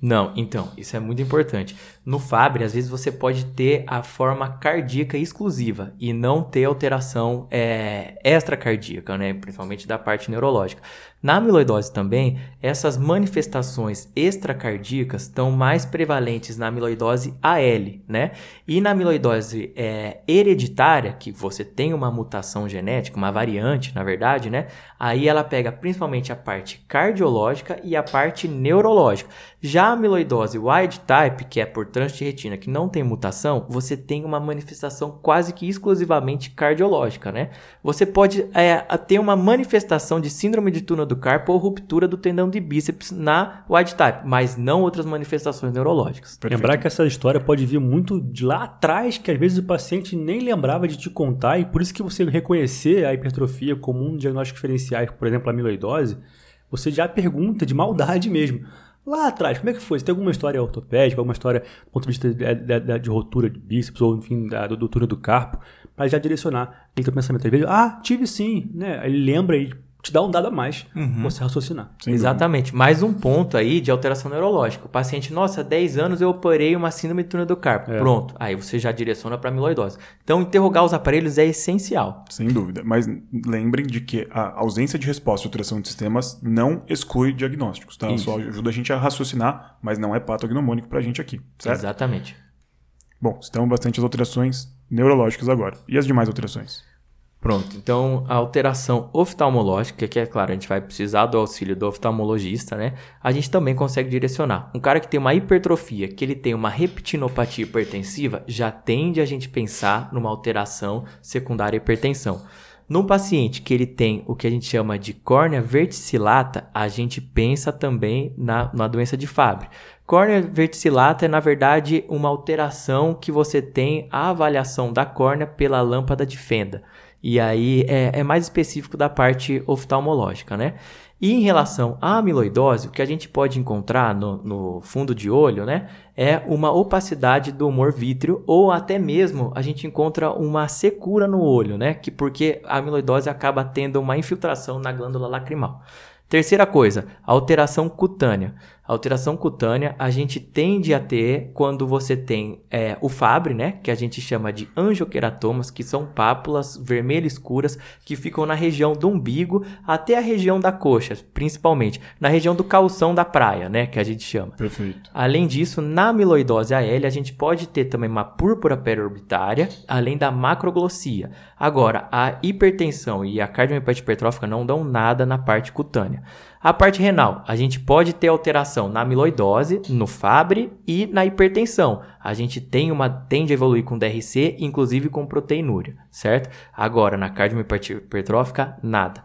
Não, então, isso é muito importante. No Fabry, às vezes você pode ter a forma cardíaca exclusiva e não ter alteração é, extracardíaca, né? principalmente da parte neurológica. Na amiloidose também, essas manifestações extracardíacas estão mais prevalentes na amiloidose AL, né? E na amiloidose é, hereditária, que você tem uma mutação genética, uma variante, na verdade, né? Aí ela pega principalmente a parte cardiológica e a parte neurológica. Já da amiloidose wild type, que é por trânsito de retina, que não tem mutação, você tem uma manifestação quase que exclusivamente cardiológica, né? Você pode é, ter uma manifestação de síndrome de túnel do carpo ou ruptura do tendão de bíceps na wild type, mas não outras manifestações neurológicas. Perfeito. Lembrar que essa história pode vir muito de lá atrás, que às vezes o paciente nem lembrava de te contar, e por isso que você reconhecer a hipertrofia como um diagnóstico diferencial, por exemplo, a amiloidose, você já pergunta de maldade mesmo. Lá atrás, como é que foi? Você tem alguma história ortopédica, alguma história do ponto de vista de, de, de rotura de bíceps ou, enfim, da, do túnel do carpo, para já direcionar aquele teu pensamento. Às vezes, ah, tive sim, né? Ele lembra e te dá um dado a mais uhum. você raciocinar. Exatamente. Mais um ponto aí de alteração neurológica. O paciente, nossa, há 10 anos eu operei uma síndrome de túnel do carpo. É. Pronto. Aí você já direciona para amiloidose. Então, interrogar os aparelhos é essencial. Sem dúvida. Mas lembrem de que a ausência de resposta de alteração de sistemas não exclui diagnósticos, tá? Isso. Só ajuda a gente a raciocinar, mas não é patognomônico para a gente aqui, certo? Exatamente. Bom, estão bastante as alterações neurológicas agora. E as demais alterações? Pronto, então a alteração oftalmológica, que é claro, a gente vai precisar do auxílio do oftalmologista, né? A gente também consegue direcionar. Um cara que tem uma hipertrofia, que ele tem uma reptinopatia hipertensiva, já tende a gente pensar numa alteração secundária à hipertensão. No paciente que ele tem o que a gente chama de córnea verticillata, a gente pensa também na, na doença de Fabry. Córnea verticillata é, na verdade, uma alteração que você tem a avaliação da córnea pela lâmpada de fenda. E aí é, é mais específico da parte oftalmológica, né? E em relação à amiloidose, o que a gente pode encontrar no, no, fundo de olho, né, é uma opacidade do humor vítreo ou até mesmo a gente encontra uma secura no olho, né, que porque a amiloidose acaba tendo uma infiltração na glândula lacrimal. Terceira coisa, alteração cutânea. A alteração cutânea a gente tende a ter quando você tem é, o Fabry, né? Que a gente chama de angioqueratomas, que são pápulas vermelhas escuras que ficam na região do umbigo até a região da coxa, principalmente na região do calção da praia, né? Que a gente chama. Perfeito. Além disso, na amiloidose AL, a gente pode ter também uma púrpura periorbitária, além da macroglossia. Agora, a hipertensão e a cardiomiopatia hipertrófica não dão nada na parte cutânea. A parte renal, a gente pode ter alteração na amiloidose, no Fabry e na hipertensão. A gente tem uma tende a evoluir com DRC, inclusive com proteinúria, certo? Agora, na cardiomiopatia hipertrófica, nada.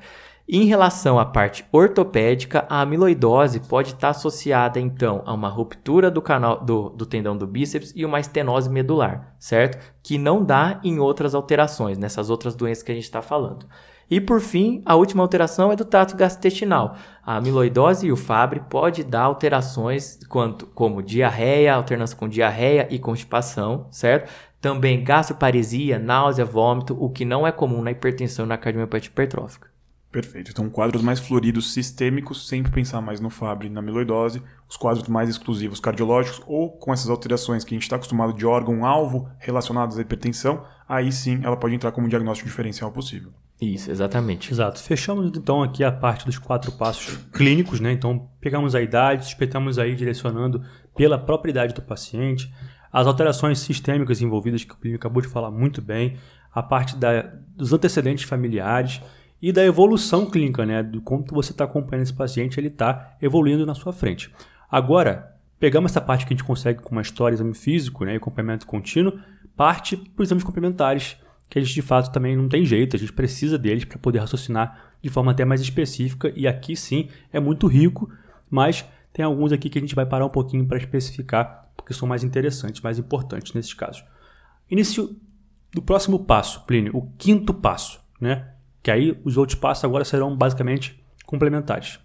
Em relação à parte ortopédica, a amiloidose pode estar associada então a uma ruptura do canal do, do, tendão do bíceps e uma estenose medular, certo? Que não dá em outras alterações, nessas outras doenças que a gente está falando. E por fim, a última alteração é do trato gastrointestinal. A amiloidose e o Fabry pode dar alterações quanto, como diarreia, alternância com diarreia e constipação, certo? Também gastroparesia, náusea, vômito, o que não é comum na hipertensão e na cardiomiopatia hipertrófica. Perfeito. Então, quadros mais floridos sistêmicos, sempre pensar mais no Fabry e na amiloidose. Os quadros mais exclusivos cardiológicos ou com essas alterações que a gente está acostumado de órgão-alvo relacionados à hipertensão, aí sim ela pode entrar como diagnóstico diferencial possível. Isso, exatamente. Exato. Fechamos então aqui a parte dos quatro passos clínicos, né? Então, pegamos a idade, suspeitamos aí direcionando pela própria idade do paciente, as alterações sistêmicas envolvidas, que o Plínio acabou de falar muito bem, a parte da, dos antecedentes familiares e da evolução clínica, né? Do como você está acompanhando esse paciente, ele está evoluindo na sua frente. Agora, pegamos essa parte que a gente consegue com uma história, exame físico né, e acompanhamento contínuo, parte para os exames complementares que a gente de fato também não tem jeito, a gente precisa deles para poder raciocinar de forma até mais específica e aqui sim é muito rico, mas tem alguns aqui que a gente vai parar um pouquinho para especificar porque são mais interessantes, mais importantes nesses casos. Início do próximo passo, Plínio, o quinto passo, né? Que aí os outros passos agora serão basicamente complementares.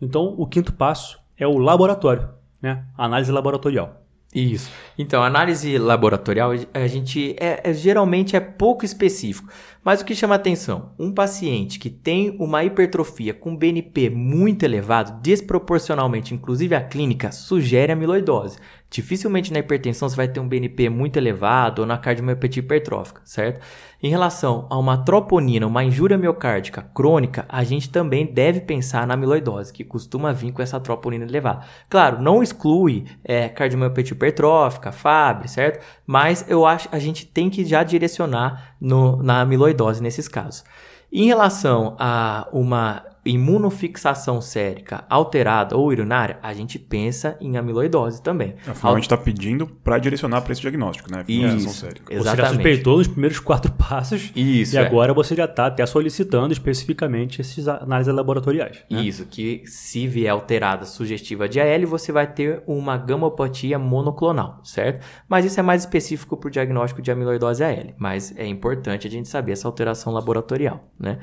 Então, o quinto passo é o laboratório, né? A análise laboratorial. Isso. Então, análise laboratorial, a gente é, é, geralmente é pouco específico. Mas o que chama atenção? Um paciente que tem uma hipertrofia com BNP muito elevado, desproporcionalmente, inclusive a clínica, sugere amiloidose. Dificilmente na hipertensão você vai ter um BNP muito elevado ou na cardiomiopatia hipertrófica, certo? Em relação a uma troponina, uma injúria miocárdica crônica, a gente também deve pensar na amiloidose, que costuma vir com essa troponina elevada. Claro, não exclui é, cardiomiopatia hipertrófica, FAB, certo? Mas eu acho a gente tem que já direcionar no, na amiloidose nesses casos. Em relação a uma imunofixação sérica alterada ou urinária, a gente pensa em amiloidose também. Afinal, a gente está pedindo para direcionar para esse diagnóstico, né? Isso, sérica. exatamente. Você já suspeitou nos primeiros quatro passos Isso, e é. agora você já está até solicitando especificamente essas análises laboratoriais. Né? Isso, que se vier alterada sugestiva de AL, você vai ter uma gamopatia monoclonal, certo? Mas isso é mais específico para o diagnóstico de amiloidose AL, mas é importante a gente saber essa alteração laboratorial, né?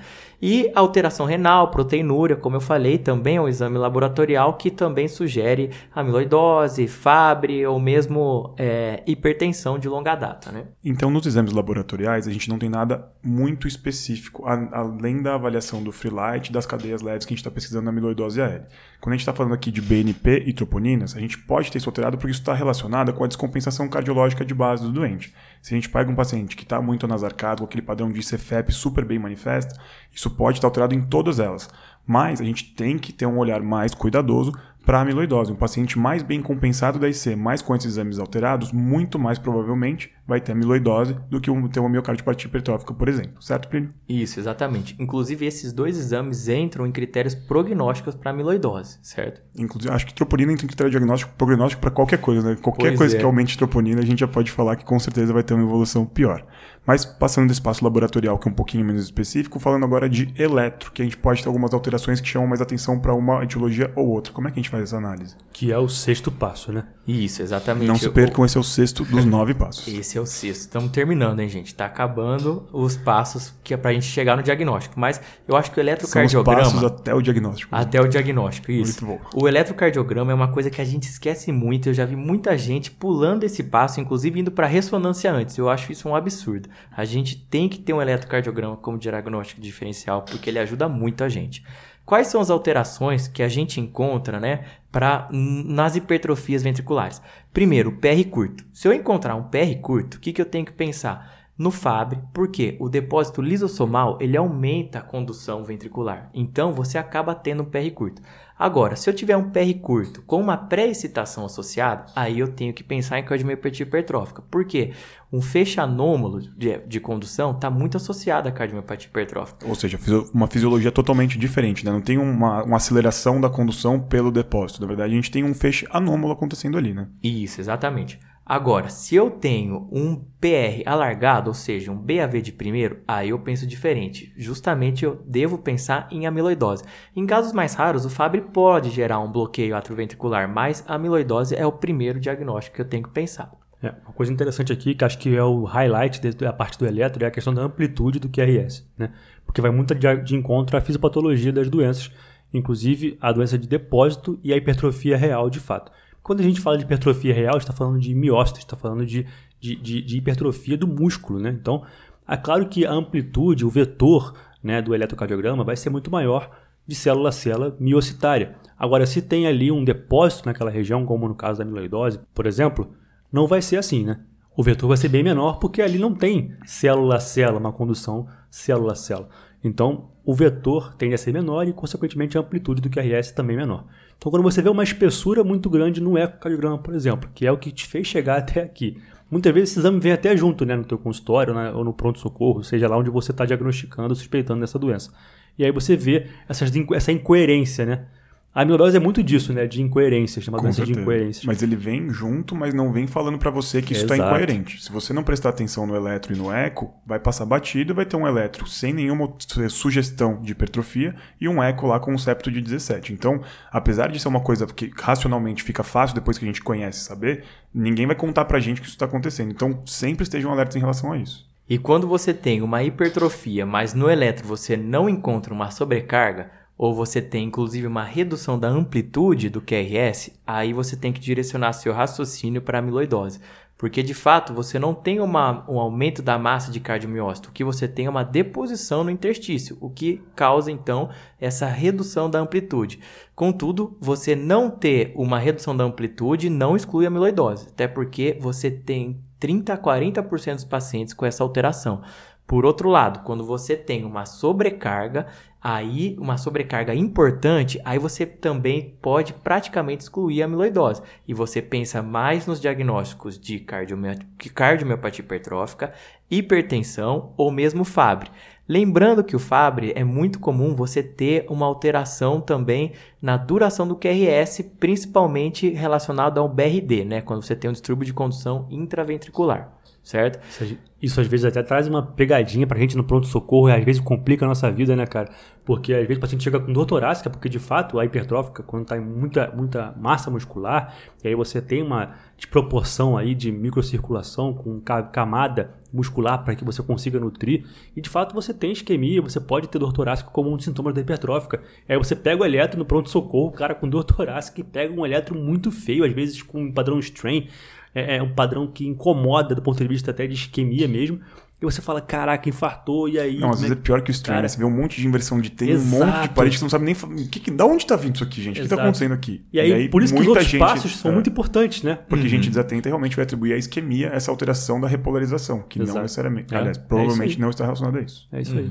E alteração renal, proteinúria, como eu falei, também é um exame laboratorial que também sugere amiloidose, Fabry ou mesmo é, hipertensão de longa data, né? Então, nos exames laboratoriais, a gente não tem nada muito específico, a, além da avaliação do free light das cadeias leves que a gente está pesquisando na amiloidose AL. Quando a gente está falando aqui de BNP e troponinas, a gente pode ter isso alterado porque isso está relacionado com a descompensação cardiológica de base do doente. Se a gente pega um paciente que está muito anasarcado, com aquele padrão de CFEP super bem manifesto, isso pode estar alterado em todas elas. Mas a gente tem que ter um olhar mais cuidadoso para amiloidose. Um paciente mais bem compensado da IC, mais com esses exames alterados, muito mais provavelmente vai ter amiloidose do que um, ter uma miocardiopatia hipertrófica, por exemplo. Certo, Plínio? Isso, exatamente. Inclusive, esses dois exames entram em critérios prognósticos para amiloidose, certo? Inclusive, acho que troponina entra em critério diagnóstico prognóstico para qualquer coisa, né? Qualquer pois coisa é. que aumente troponina, a gente já pode falar que com certeza vai ter uma evolução pior. Mas passando do espaço laboratorial, que é um pouquinho menos específico, falando agora de eletro, que a gente pode ter algumas alterações que chamam mais atenção para uma etiologia ou outra. Como é que a gente faz essa análise? Que é o sexto passo, né? Isso, exatamente. Não se percam, esse é o sexto dos nove passos. Esse é o sexto. Estamos terminando, hein, gente? Está acabando os passos que é para a gente chegar no diagnóstico. Mas eu acho que o eletrocardiograma... São os passos até o diagnóstico. Até o diagnóstico, isso. Muito bom. O eletrocardiograma é uma coisa que a gente esquece muito. Eu já vi muita gente pulando esse passo, inclusive indo para ressonância antes. Eu acho isso um absurdo. A gente tem que ter um eletrocardiograma como diagnóstico diferencial, porque ele ajuda muito a gente. Quais são as alterações que a gente encontra, né, para nas hipertrofias ventriculares? Primeiro, PR curto. Se eu encontrar um PR curto, o que, que eu tenho que pensar? No FABRE, porque o depósito lisossomal ele aumenta a condução ventricular. Então você acaba tendo um PR curto. Agora, se eu tiver um PR curto com uma pré-excitação associada, aí eu tenho que pensar em cardiomiopatia hipertrófica. Por quê? Um fecho anômalo de, de condução está muito associado à cardiomiopatia hipertrófica. Ou seja, uma fisiologia totalmente diferente, né? Não tem uma, uma aceleração da condução pelo depósito. Na verdade, a gente tem um feixe anômalo acontecendo ali, né? Isso, exatamente. Agora, se eu tenho um PR alargado, ou seja, um BAV de primeiro, aí eu penso diferente. Justamente eu devo pensar em amiloidose. Em casos mais raros, o Fabry pode gerar um bloqueio atrioventricular, mas a amiloidose é o primeiro diagnóstico que eu tenho que pensar. É, uma coisa interessante aqui, que acho que é o highlight da parte do eletro, é a questão da amplitude do QRS, né? Porque vai muito de encontro à fisiopatologia das doenças, inclusive a doença de depósito e a hipertrofia real de fato. Quando a gente fala de hipertrofia real, está falando de miócito, está falando de, de, de, de, hipertrofia do músculo. Né? Então, é claro que a amplitude, o vetor né, do eletrocardiograma vai ser muito maior de célula a célula miocitária. Agora, se tem ali um depósito naquela região, como no caso da amiloidose, por exemplo, não vai ser assim, né? O vetor vai ser bem menor porque ali não tem célula a célula, uma condução célula a célula. Então, o vetor tende a ser menor e, consequentemente, a amplitude do QRS também menor. Então, quando você vê uma espessura muito grande no ecocardiograma, por exemplo, que é o que te fez chegar até aqui, muitas vezes esse exame vem até junto, né, no teu consultório né, ou no pronto-socorro, seja lá onde você está diagnosticando suspeitando dessa doença. E aí você vê essas, essa incoerência, né? A amiloidose é muito disso, né? De incoerência, chamada doença de incoerência. Mas ele vem junto, mas não vem falando para você que isso está incoerente. Se você não prestar atenção no eletro e no eco, vai passar batido e vai ter um eletro sem nenhuma sugestão de hipertrofia e um eco lá com um septo de 17. Então, apesar de ser uma coisa que racionalmente fica fácil depois que a gente conhece saber, ninguém vai contar pra gente que isso está acontecendo. Então, sempre estejam alertas em relação a isso. E quando você tem uma hipertrofia, mas no eletro você não encontra uma sobrecarga, ou você tem inclusive uma redução da amplitude do QRS, aí você tem que direcionar seu raciocínio para a amiloidose. Porque de fato você não tem uma, um aumento da massa de cardiomiócito, o que você tem é uma deposição no interstício, o que causa então essa redução da amplitude. Contudo, você não ter uma redução da amplitude não exclui a amiloidose, até porque você tem 30 a 40% dos pacientes com essa alteração. Por outro lado, quando você tem uma sobrecarga, Aí, uma sobrecarga importante, aí você também pode praticamente excluir a amiloidose. E você pensa mais nos diagnósticos de cardiomiopatia hipertrófica, hipertensão ou mesmo Fabry. Lembrando que o Fabry é muito comum você ter uma alteração também na duração do QRS, principalmente relacionado ao BRD, né? Quando você tem um distúrbio de condução intraventricular certo? Isso, às vezes até traz uma pegadinha pra gente no pronto-socorro e às vezes complica a nossa vida, né, cara? Porque às vezes o paciente chega com dor torácica, porque de fato a hipertrófica, quando tá em muita, muita massa muscular, e aí você tem uma desproporção aí de microcirculação com camada muscular para que você consiga nutrir, e de fato você tem isquemia, você pode ter dor torácica como um dos sintomas da hipertrófica. Aí você pega o eletro no pronto-socorro, o cara com dor torácica e pega um eletro muito feio, às vezes com um padrão strain, é, é um padrão que incomoda do ponto de vista até de isquemia mesmo. E você fala, caraca, infartou, e aí? Não, às vezes é, é pior que o strain, né? Você vê um monte de inversão de T, um monte de parede que você não sabe nem. Que, que, da onde tá vindo isso aqui, gente? O que tá acontecendo aqui? E aí, e aí por isso que os outros gente, passos são é, muito importantes, né? Porque uhum. gente desatenta realmente vai atribuir à isquemia essa alteração da repolarização, que Exato. não necessariamente. É, aliás, é provavelmente não está relacionada a isso. É isso aí.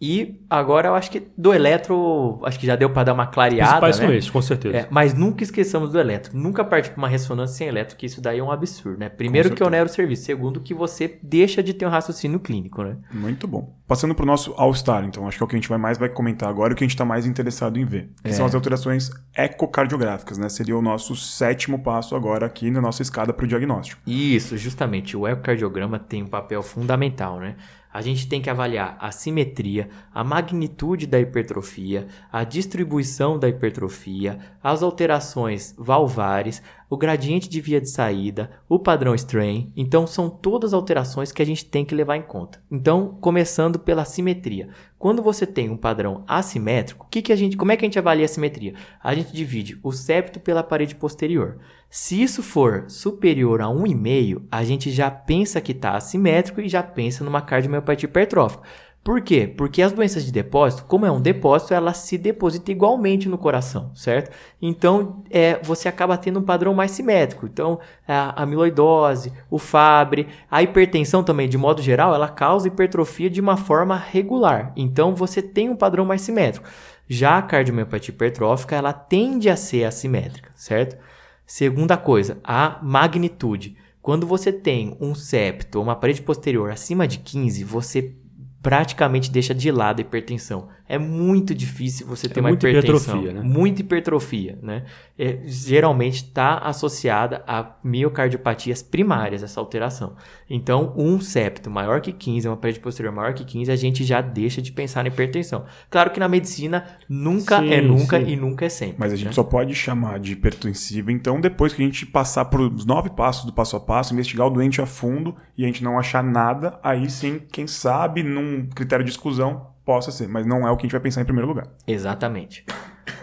E agora eu acho que do eletro, acho que já deu para dar uma clareada. Os né? são esses, com certeza. É, mas nunca esqueçamos do eletro. Nunca parte para uma ressonância sem eletro, que isso daí é um absurdo, né? Primeiro que onera o serviço, segundo que você deixa de ter um raciocínio clínico, né? Muito bom. Passando para o nosso All-Star, então, acho que é o que a gente vai mais vai comentar agora e o que a gente está mais interessado em ver. Que é. são as alterações ecocardiográficas, né? Seria o nosso sétimo passo agora aqui na nossa escada para o diagnóstico. Isso, justamente. O ecocardiograma tem um papel fundamental, né? A gente tem que avaliar a simetria, a magnitude da hipertrofia, a distribuição da hipertrofia, as alterações valvares, o gradiente de via de saída, o padrão strain. Então, são todas alterações que a gente tem que levar em conta. Então, começando pela simetria. Quando você tem um padrão assimétrico, que que a gente, como é que a gente avalia a simetria? A gente divide o septo pela parede posterior. Se isso for superior a 1,5, a gente já pensa que está assimétrico e já pensa numa cardiomiopatia hipertrófica. Por quê? Porque as doenças de depósito, como é um depósito, ela se deposita igualmente no coração, certo? Então, é, você acaba tendo um padrão mais simétrico. Então, a amiloidose, o Fabry, a hipertensão também, de modo geral, ela causa hipertrofia de uma forma regular. Então, você tem um padrão mais simétrico. Já a cardiomiopatia hipertrófica, ela tende a ser assimétrica, certo? Segunda coisa, a magnitude. Quando você tem um septo ou uma parede posterior acima de 15, você praticamente deixa de lado a hipertensão. É muito difícil você ter é uma hipertensão. Hipertrofia, né? Muita hipertrofia, né? É, geralmente está associada a miocardiopatias primárias, essa alteração. Então, um septo maior que 15, uma parede posterior maior que 15, a gente já deixa de pensar na hipertensão. Claro que na medicina nunca sim, é nunca sim. e nunca é sempre. Mas a gente né? só pode chamar de hipertensiva, então, depois que a gente passar por os nove passos do passo a passo, investigar o doente a fundo e a gente não achar nada, aí sim, quem sabe, num critério de exclusão, possa ser, mas não é o que a gente vai pensar em primeiro lugar. Exatamente.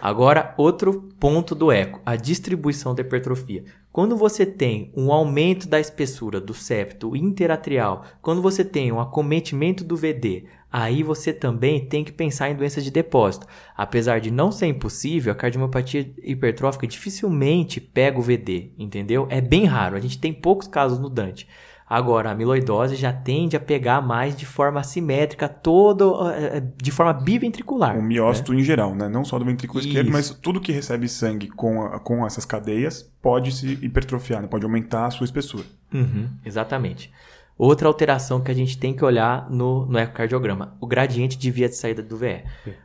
Agora, outro ponto do eco, a distribuição da hipertrofia. Quando você tem um aumento da espessura do septo interatrial, quando você tem um acometimento do VD, aí você também tem que pensar em doenças de depósito. Apesar de não ser impossível, a cardiomiopatia hipertrófica dificilmente pega o VD, entendeu? É bem raro, a gente tem poucos casos no Dante. Agora, a amiloidose já tende a pegar mais de forma assimétrica, todo, eh, eh, de forma biventricular. O miócito né? em geral, né? Não só do ventrículo Isso. esquerdo, mas tudo que recebe sangue com, com essas cadeias pode se hipertrofiar, né? pode aumentar a sua espessura. Uhum, exatamente. Outra alteração que a gente tem que olhar no, no ecocardiograma, o gradiente de via de saída do VE.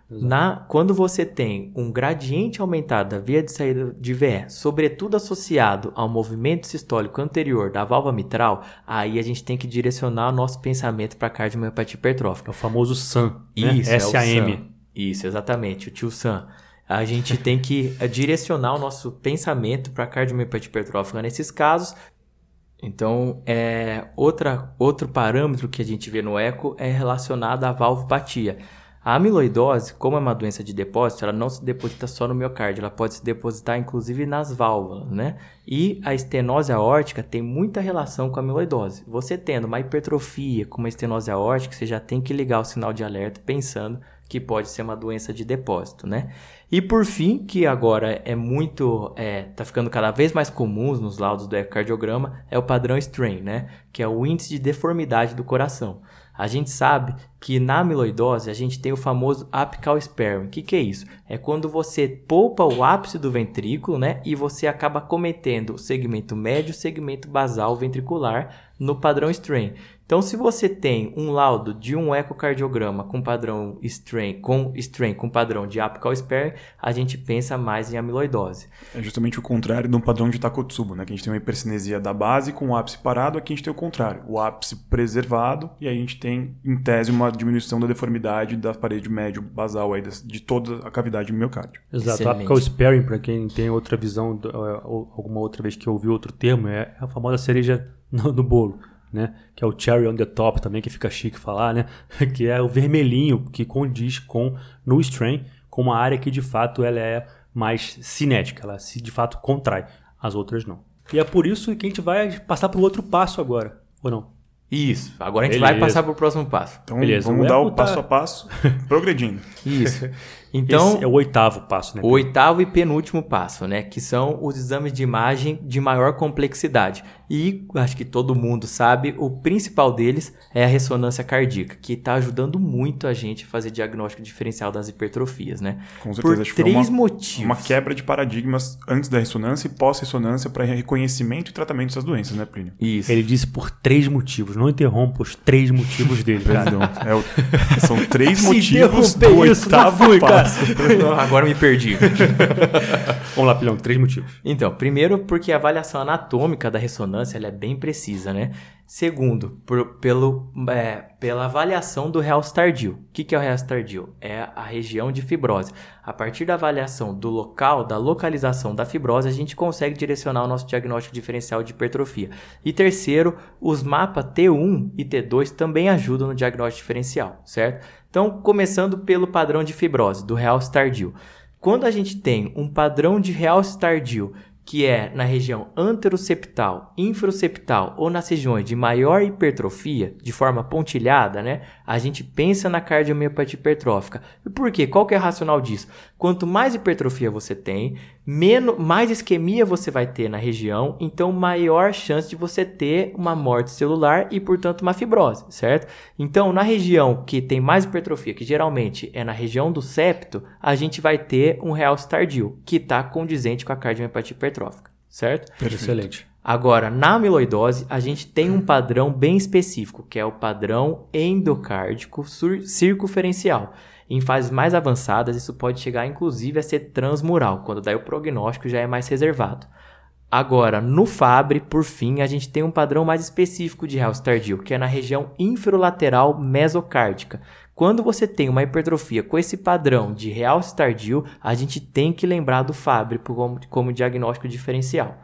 Na, quando você tem um gradiente aumentado da via de saída de VE, sobretudo associado ao movimento sistólico anterior da válvula mitral, aí a gente tem que direcionar o nosso pensamento para a cardiomiopatia hipertrófica. É o famoso SAM. Né? Isso, né? SAM. É Isso, exatamente, o tio SAM. A gente tem que eh, direcionar o nosso pensamento para a cardiomiopatia hipertrófica nesses casos então, é, outra, outro parâmetro que a gente vê no eco é relacionado à valvopatia. A amiloidose, como é uma doença de depósito, ela não se deposita só no miocárdio, ela pode se depositar inclusive nas válvulas, né? E a estenose aórtica tem muita relação com a amiloidose. Você tendo uma hipertrofia com uma estenose aórtica, você já tem que ligar o sinal de alerta pensando que pode ser uma doença de depósito, né? E por fim, que agora é muito, é, tá ficando cada vez mais comum nos laudos do ecocardiograma, é o padrão strain, né? Que é o índice de deformidade do coração. A gente sabe que na amiloidose a gente tem o famoso apical sparing. O que, que é isso? É quando você poupa o ápice do ventrículo, né? E você acaba cometendo o segmento médio, segmento basal ventricular no padrão strain. Então, se você tem um laudo de um ecocardiograma com padrão strain, com strain com padrão de apical sparing, a gente pensa mais em amiloidose. É justamente o contrário do padrão de Takotsubo, né? Que a gente tem uma hipercinesia da base com o ápice parado, aqui a gente tem o contrário, o ápice preservado e aí a gente tem, em tese, uma diminuição da deformidade da parede médio basal aí de toda a cavidade do miocárdio. Exato, o apical sparing, para quem tem outra visão, ou alguma outra vez que ouviu outro termo, é a famosa cereja no, no bolo né? Que é o cherry on the top também, que fica chique falar, né? Que é o vermelhinho que condiz com no strain, com uma área que de fato ela é mais cinética, ela se de fato contrai, as outras não. E é por isso que a gente vai passar para o outro passo agora, ou não? Isso. Agora a gente Beleza. vai passar para o próximo passo. Então Beleza. vamos dar o passo a passo, progredindo. Isso. Então, Esse é o oitavo passo, né? O oitavo e penúltimo passo, né? Que são os exames de imagem de maior complexidade. E acho que todo mundo sabe, o principal deles é a ressonância cardíaca, que está ajudando muito a gente a fazer diagnóstico diferencial das hipertrofias, né? Com certeza. Por acho três uma, motivos. Uma quebra de paradigmas antes da ressonância e pós-ressonância para reconhecimento e tratamento dessas doenças, né, Plínio? Isso. Ele disse por três motivos. Não interrompa os três motivos dele, Perdão. É o, são três motivos do isso, oitavo fui, passo. Agora me perdi. Vamos lá, Pilhão, três motivos. Então, primeiro porque a avaliação anatômica da ressonância ela é bem precisa, né? Segundo, por, pelo, é, pela avaliação do realce tardio. O que, que é o realce tardio? É a região de fibrose. A partir da avaliação do local, da localização da fibrose, a gente consegue direcionar o nosso diagnóstico diferencial de hipertrofia. E terceiro, os mapas T1 e T2 também ajudam no diagnóstico diferencial, certo? Então, começando pelo padrão de fibrose, do realce tardio. Quando a gente tem um padrão de realce tardio que é na região anteroseptal, infroseptal ou nas regiões de maior hipertrofia, de forma pontilhada, né? A gente pensa na cardiomiopatia hipertrófica. E por quê? Qual que é o racional disso? Quanto mais hipertrofia você tem, menos, mais isquemia você vai ter na região, então maior chance de você ter uma morte celular e, portanto, uma fibrose, certo? Então, na região que tem mais hipertrofia, que geralmente é na região do septo, a gente vai ter um realce tardio, que está condizente com a cardiomiopatia hipertrófica, certo? Perfeito. Excelente. Agora, na amiloidose, a gente tem um padrão bem específico, que é o padrão endocárdico circunferencial. Em fases mais avançadas, isso pode chegar inclusive a ser transmural, quando daí o prognóstico já é mais reservado. Agora, no Fabre, por fim, a gente tem um padrão mais específico de House tardio, que é na região inferolateral mesocárdica. Quando você tem uma hipertrofia com esse padrão de realce tardio, a gente tem que lembrar do Fabre como, como diagnóstico diferencial.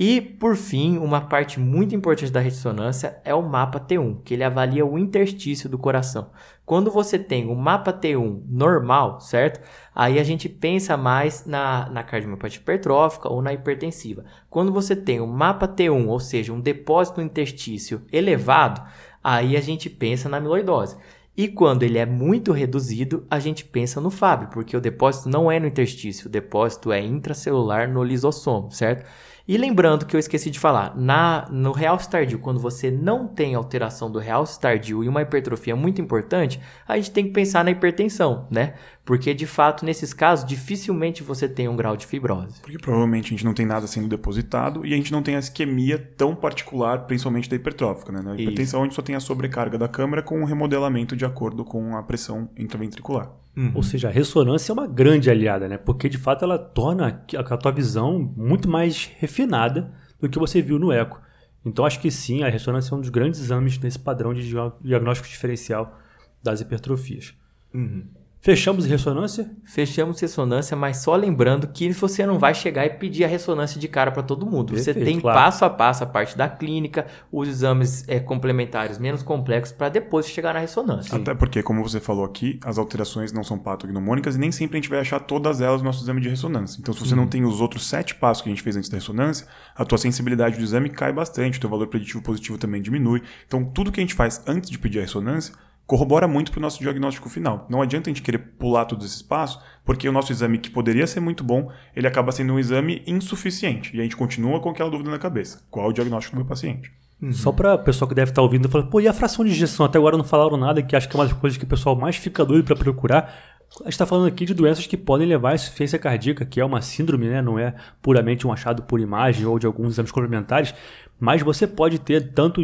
E, por fim, uma parte muito importante da ressonância é o mapa T1, que ele avalia o interstício do coração. Quando você tem o mapa T1 normal, certo? Aí a gente pensa mais na, na cardiomiopatia hipertrófica ou na hipertensiva. Quando você tem o mapa T1, ou seja, um depósito interstício elevado, aí a gente pensa na amiloidose. E quando ele é muito reduzido, a gente pensa no FAB, porque o depósito não é no interstício, o depósito é intracelular no lisossomo, certo? E lembrando que eu esqueci de falar, na, no realce tardio, quando você não tem alteração do realce tardio e uma hipertrofia muito importante, a gente tem que pensar na hipertensão, né? Porque de fato, nesses casos, dificilmente você tem um grau de fibrose. Porque provavelmente a gente não tem nada sendo depositado e a gente não tem a isquemia tão particular, principalmente da hipertrófica, né? Na hipertensão Isso. a gente só tem a sobrecarga da câmara com o remodelamento de acordo com a pressão intraventricular. Uhum. Ou seja, a ressonância é uma grande aliada, né? Porque de fato ela torna a tua visão muito mais refinada do que você viu no eco. Então acho que sim, a ressonância é um dos grandes exames nesse padrão de diagnóstico diferencial das hipertrofias. Uhum. Fechamos ressonância? Fechamos ressonância, mas só lembrando que você não vai chegar e pedir a ressonância de cara para todo mundo. Perfeito, você tem claro. passo a passo a parte da clínica, os exames é, complementares menos complexos para depois chegar na ressonância. Até porque, como você falou aqui, as alterações não são patognomônicas e nem sempre a gente vai achar todas elas no nosso exame de ressonância. Então, se você não tem os outros sete passos que a gente fez antes da ressonância, a tua sensibilidade do exame cai bastante, o teu valor preditivo positivo também diminui. Então, tudo que a gente faz antes de pedir a ressonância corrobora muito para o nosso diagnóstico final. Não adianta a gente querer pular todos esses passos, porque o nosso exame, que poderia ser muito bom, ele acaba sendo um exame insuficiente. E a gente continua com aquela dúvida na cabeça. Qual é o diagnóstico do meu paciente? Uhum. Só para o pessoal que deve estar tá ouvindo, falar, pô, e a fração de injeção? Até agora não falaram nada, que acho que é uma das coisas que o pessoal mais fica doido para procurar. A gente está falando aqui de doenças que podem levar à insuficiência cardíaca, que é uma síndrome, né? não é puramente um achado por imagem ou de alguns exames complementares, mas você pode ter tanto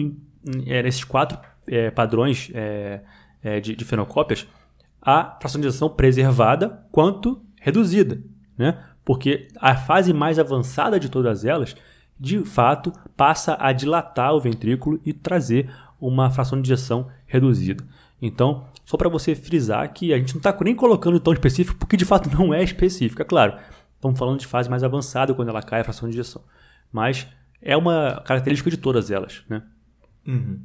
é, nesses quatro é, padrões é, é, de, de fenocópias a injeção preservada quanto reduzida, né? porque a fase mais avançada de todas elas de fato passa a dilatar o ventrículo e trazer uma fração de injeção reduzida. Então, só para você frisar que a gente não está nem colocando tão específico, porque de fato não é específico, é claro. Estamos falando de fase mais avançada quando ela cai a fração de injeção. Mas é uma característica de todas elas, né? Uhum.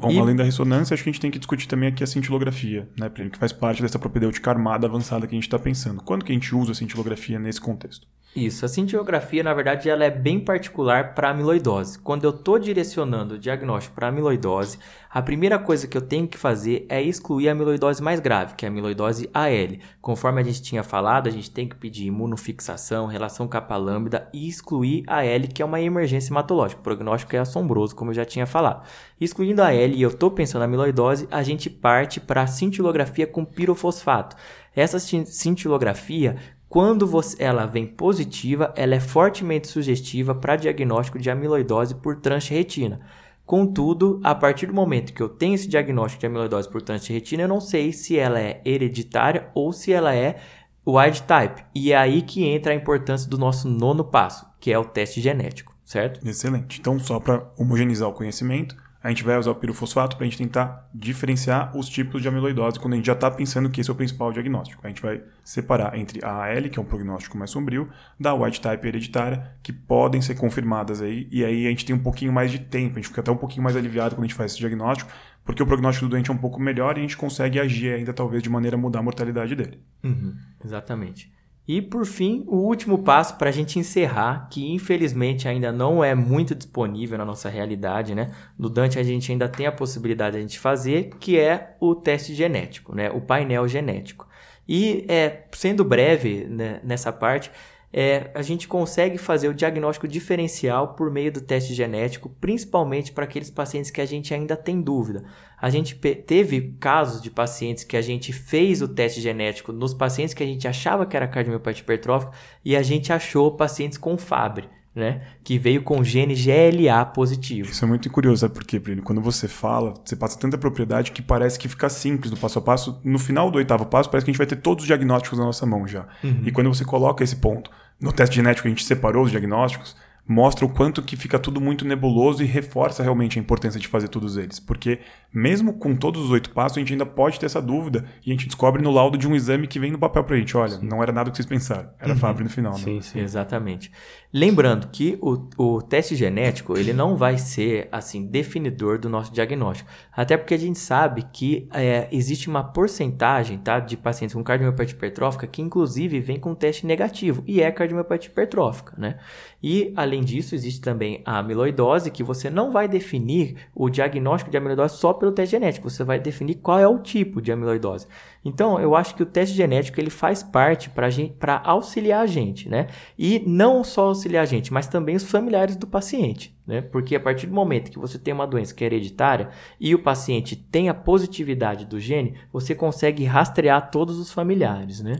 Bom, e... além da ressonância, acho que a gente tem que discutir também aqui a cintilografia, né, que faz parte dessa propedêutica armada avançada que a gente está pensando. Quando que a gente usa a cintilografia nesse contexto? Isso, a cintilografia, na verdade, ela é bem particular para amiloidose. Quando eu estou direcionando o diagnóstico para amiloidose, a primeira coisa que eu tenho que fazer é excluir a amiloidose mais grave, que é a amiloidose AL. Conforme a gente tinha falado, a gente tem que pedir imunofixação, relação capa-lambda e excluir a AL, que é uma emergência hematológica. O prognóstico é assombroso, como eu já tinha falado. Excluindo a AL e eu estou pensando na amiloidose, a gente parte para a cintilografia com pirofosfato. Essa cintilografia quando você, ela vem positiva, ela é fortemente sugestiva para diagnóstico de amiloidose por transretina. Contudo, a partir do momento que eu tenho esse diagnóstico de amiloidose por transretina, eu não sei se ela é hereditária ou se ela é wild type. E é aí que entra a importância do nosso nono passo, que é o teste genético, certo? Excelente. Então, só para homogeneizar o conhecimento, a gente vai usar o pirofosfato para a gente tentar diferenciar os tipos de amiloidose quando a gente já está pensando que esse é o principal diagnóstico. A gente vai separar entre a AL, que é um prognóstico mais sombrio, da white type hereditária, que podem ser confirmadas aí, e aí a gente tem um pouquinho mais de tempo, a gente fica até um pouquinho mais aliviado quando a gente faz esse diagnóstico, porque o prognóstico do doente é um pouco melhor e a gente consegue agir ainda talvez de maneira a mudar a mortalidade dele. Uhum, exatamente. E por fim, o último passo para a gente encerrar, que infelizmente ainda não é muito disponível na nossa realidade, né? No Dante a gente ainda tem a possibilidade de a gente fazer, que é o teste genético, né? O painel genético. E é, sendo breve né, nessa parte, é, a gente consegue fazer o diagnóstico diferencial por meio do teste genético, principalmente para aqueles pacientes que a gente ainda tem dúvida. A gente teve casos de pacientes que a gente fez o teste genético nos pacientes que a gente achava que era cardiomiopatia hipertrófica e a gente achou pacientes com Fabry. Né? Que veio com gene GLA positivo. Isso é muito curioso, sabe por quê, Bruno? Quando você fala, você passa tanta propriedade que parece que fica simples no passo a passo. No final do oitavo passo, parece que a gente vai ter todos os diagnósticos na nossa mão já. Uhum. E quando você coloca esse ponto, no teste genético a gente separou os diagnósticos, mostra o quanto que fica tudo muito nebuloso e reforça realmente a importância de fazer todos eles. Porque mesmo com todos os oito passos, a gente ainda pode ter essa dúvida e a gente descobre no laudo de um exame que vem no papel pra gente, olha, sim. não era nada o que vocês pensaram, era uhum. Fabry no final. Sim, né? sim, exatamente. Lembrando que o, o teste genético, ele não vai ser, assim, definidor do nosso diagnóstico. Até porque a gente sabe que é, existe uma porcentagem, tá, de pacientes com cardiomiopatia hipertrófica que, inclusive, vem com teste negativo e é cardiomiopatia hipertrófica, né? E, além disso, existe também a amiloidose, que você não vai definir o diagnóstico de amiloidose só pelo teste genético, você vai definir qual é o tipo de amiloidose. Então, eu acho que o teste genético ele faz parte para auxiliar a gente, né? E não só auxiliar a gente, mas também os familiares do paciente, né? Porque a partir do momento que você tem uma doença que é hereditária e o paciente tem a positividade do gene, você consegue rastrear todos os familiares, né?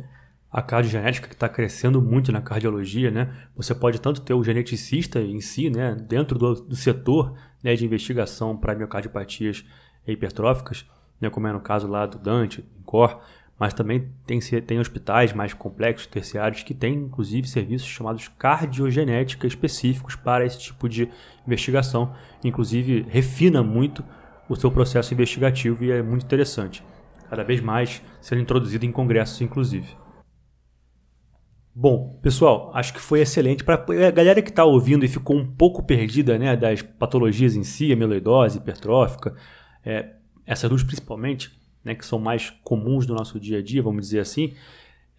A cardiogenética que está crescendo muito na cardiologia, né? Você pode tanto ter o geneticista em si, né, dentro do, do setor né, de investigação para miocardiopatias hipertróficas, né, como é no caso lá do Dante, em Cor, mas também tem, tem hospitais mais complexos, terciários, que têm inclusive serviços chamados cardiogenética específicos para esse tipo de investigação. Inclusive, refina muito o seu processo investigativo e é muito interessante. Cada vez mais sendo introduzido em congressos, inclusive. Bom, pessoal, acho que foi excelente. Para a galera que está ouvindo e ficou um pouco perdida né, das patologias em si, amiloidose, hipertrófica, é, essas duas principalmente, né, que são mais comuns do nosso dia a dia, vamos dizer assim,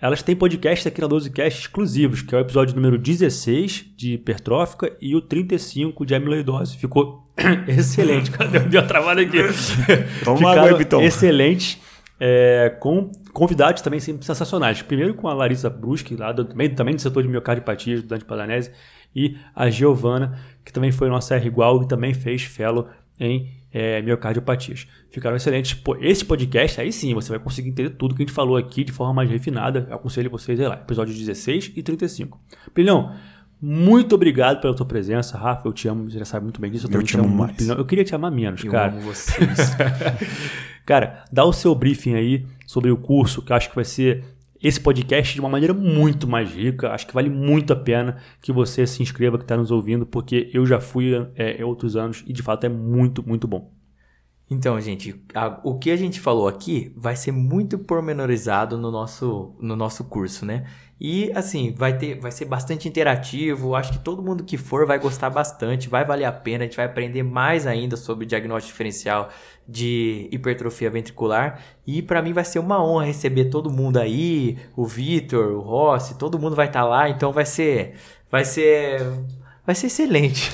elas têm podcasts aqui na 12cast exclusivos, que é o episódio número 16 de hipertrófica e o 35 de amiloidose. Ficou excelente, cara. Deu uma travada aqui. Toma água. Excelente. É, com convidados também sempre sensacionais. Primeiro com a Larissa Bruschi, lá do, também, também do setor de miocardiopatia, do Dante Padanese, e a Giovana, que também foi nossa R igual e também fez fellow em é, miocardiopatias. Ficaram excelentes. Pô, esse podcast, aí sim, você vai conseguir entender tudo que a gente falou aqui de forma mais refinada. Eu aconselho vocês a ir lá, episódios 16 e 35. Pilhão, muito obrigado pela tua presença, Rafa. Eu te amo, você já sabe muito bem disso. Eu, eu te amo mais. Pilhão. Eu queria te amar menos, eu cara. amo vocês. cara, dá o seu briefing aí sobre o curso, que eu acho que vai ser esse podcast de uma maneira muito mais rica. Acho que vale muito a pena que você se inscreva, que está nos ouvindo, porque eu já fui é, outros anos e de fato é muito, muito bom. Então, gente, a, o que a gente falou aqui vai ser muito pormenorizado no nosso, no nosso curso, né? E assim, vai ter, vai ser bastante interativo. Acho que todo mundo que for vai gostar bastante, vai valer a pena. A gente vai aprender mais ainda sobre diagnóstico diferencial de hipertrofia ventricular. E para mim vai ser uma honra receber todo mundo aí, o Vitor, o Rossi, todo mundo vai estar tá lá. Então vai ser, vai ser, vai ser excelente.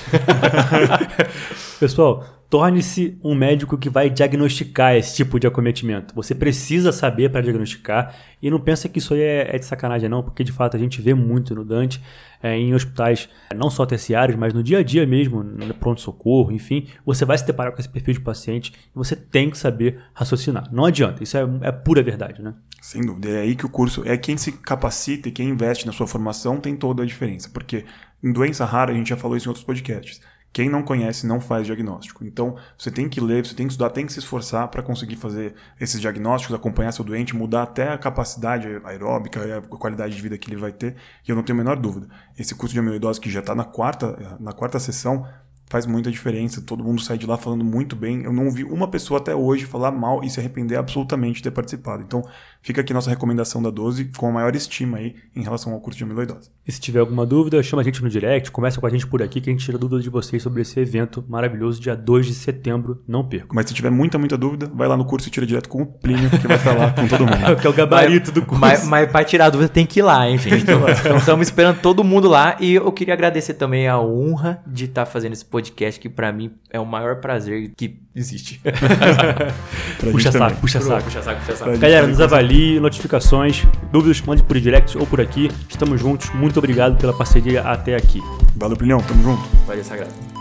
Pessoal, torne-se um médico que vai diagnosticar esse tipo de acometimento. Você precisa saber para diagnosticar e não pensa que isso aí é, é, de sacanagem não, porque de fato a gente vê muito no Dante, é, em hospitais não só terciários, mas no dia a dia mesmo, no pronto-socorro, enfim, você vai se deparar com esse perfil de paciente e você tem que saber raciocinar. Não adianta, isso é, é pura verdade, né? Sem dúvida, é aí que o curso, é quem se capacita e quem investe na sua formação tem toda a diferença, porque em doença rara, a gente já falou isso em outros podcasts, quem não conhece não faz diagnóstico. Então, você tem que ler, você tem que estudar, tem que se esforçar para conseguir fazer esses diagnósticos, acompanhar seu doente, mudar até a capacidade aeróbica, a qualidade de vida que ele vai ter. E eu não tenho a menor dúvida. Esse curso de amiloidose que já está na quarta, na quarta sessão, faz muita diferença. Todo mundo sai de lá falando muito bem. Eu não ouvi uma pessoa até hoje falar mal e se arrepender absolutamente de ter participado. Então, fica aqui nossa recomendação da 12 com a maior estima aí em relação ao curso de amiloidose. E se tiver alguma dúvida, chama a gente no direct, conversa com a gente por aqui que a gente tira dúvidas de vocês sobre esse evento maravilhoso dia 2 de setembro. Não perca. Mas se tiver muita, muita dúvida, vai lá no curso e tira direto com o Plínio, que vai estar lá com todo mundo. que é o gabarito do curso. Mas, mas para tirar dúvida tem que ir lá, hein, gente? Então estamos esperando todo mundo lá e eu queria agradecer também a honra de estar fazendo esse podcast que para mim é o maior prazer que existe. puxa, saco, puxa saco, puxa saco, puxa saco. Galera, nos avalie, notificações, dúvidas, mande por direct ou por aqui. Estamos juntos. Muito obrigado pela parceria até aqui. Valeu, Plinhão. Tamo junto. Valeu, Sagrado.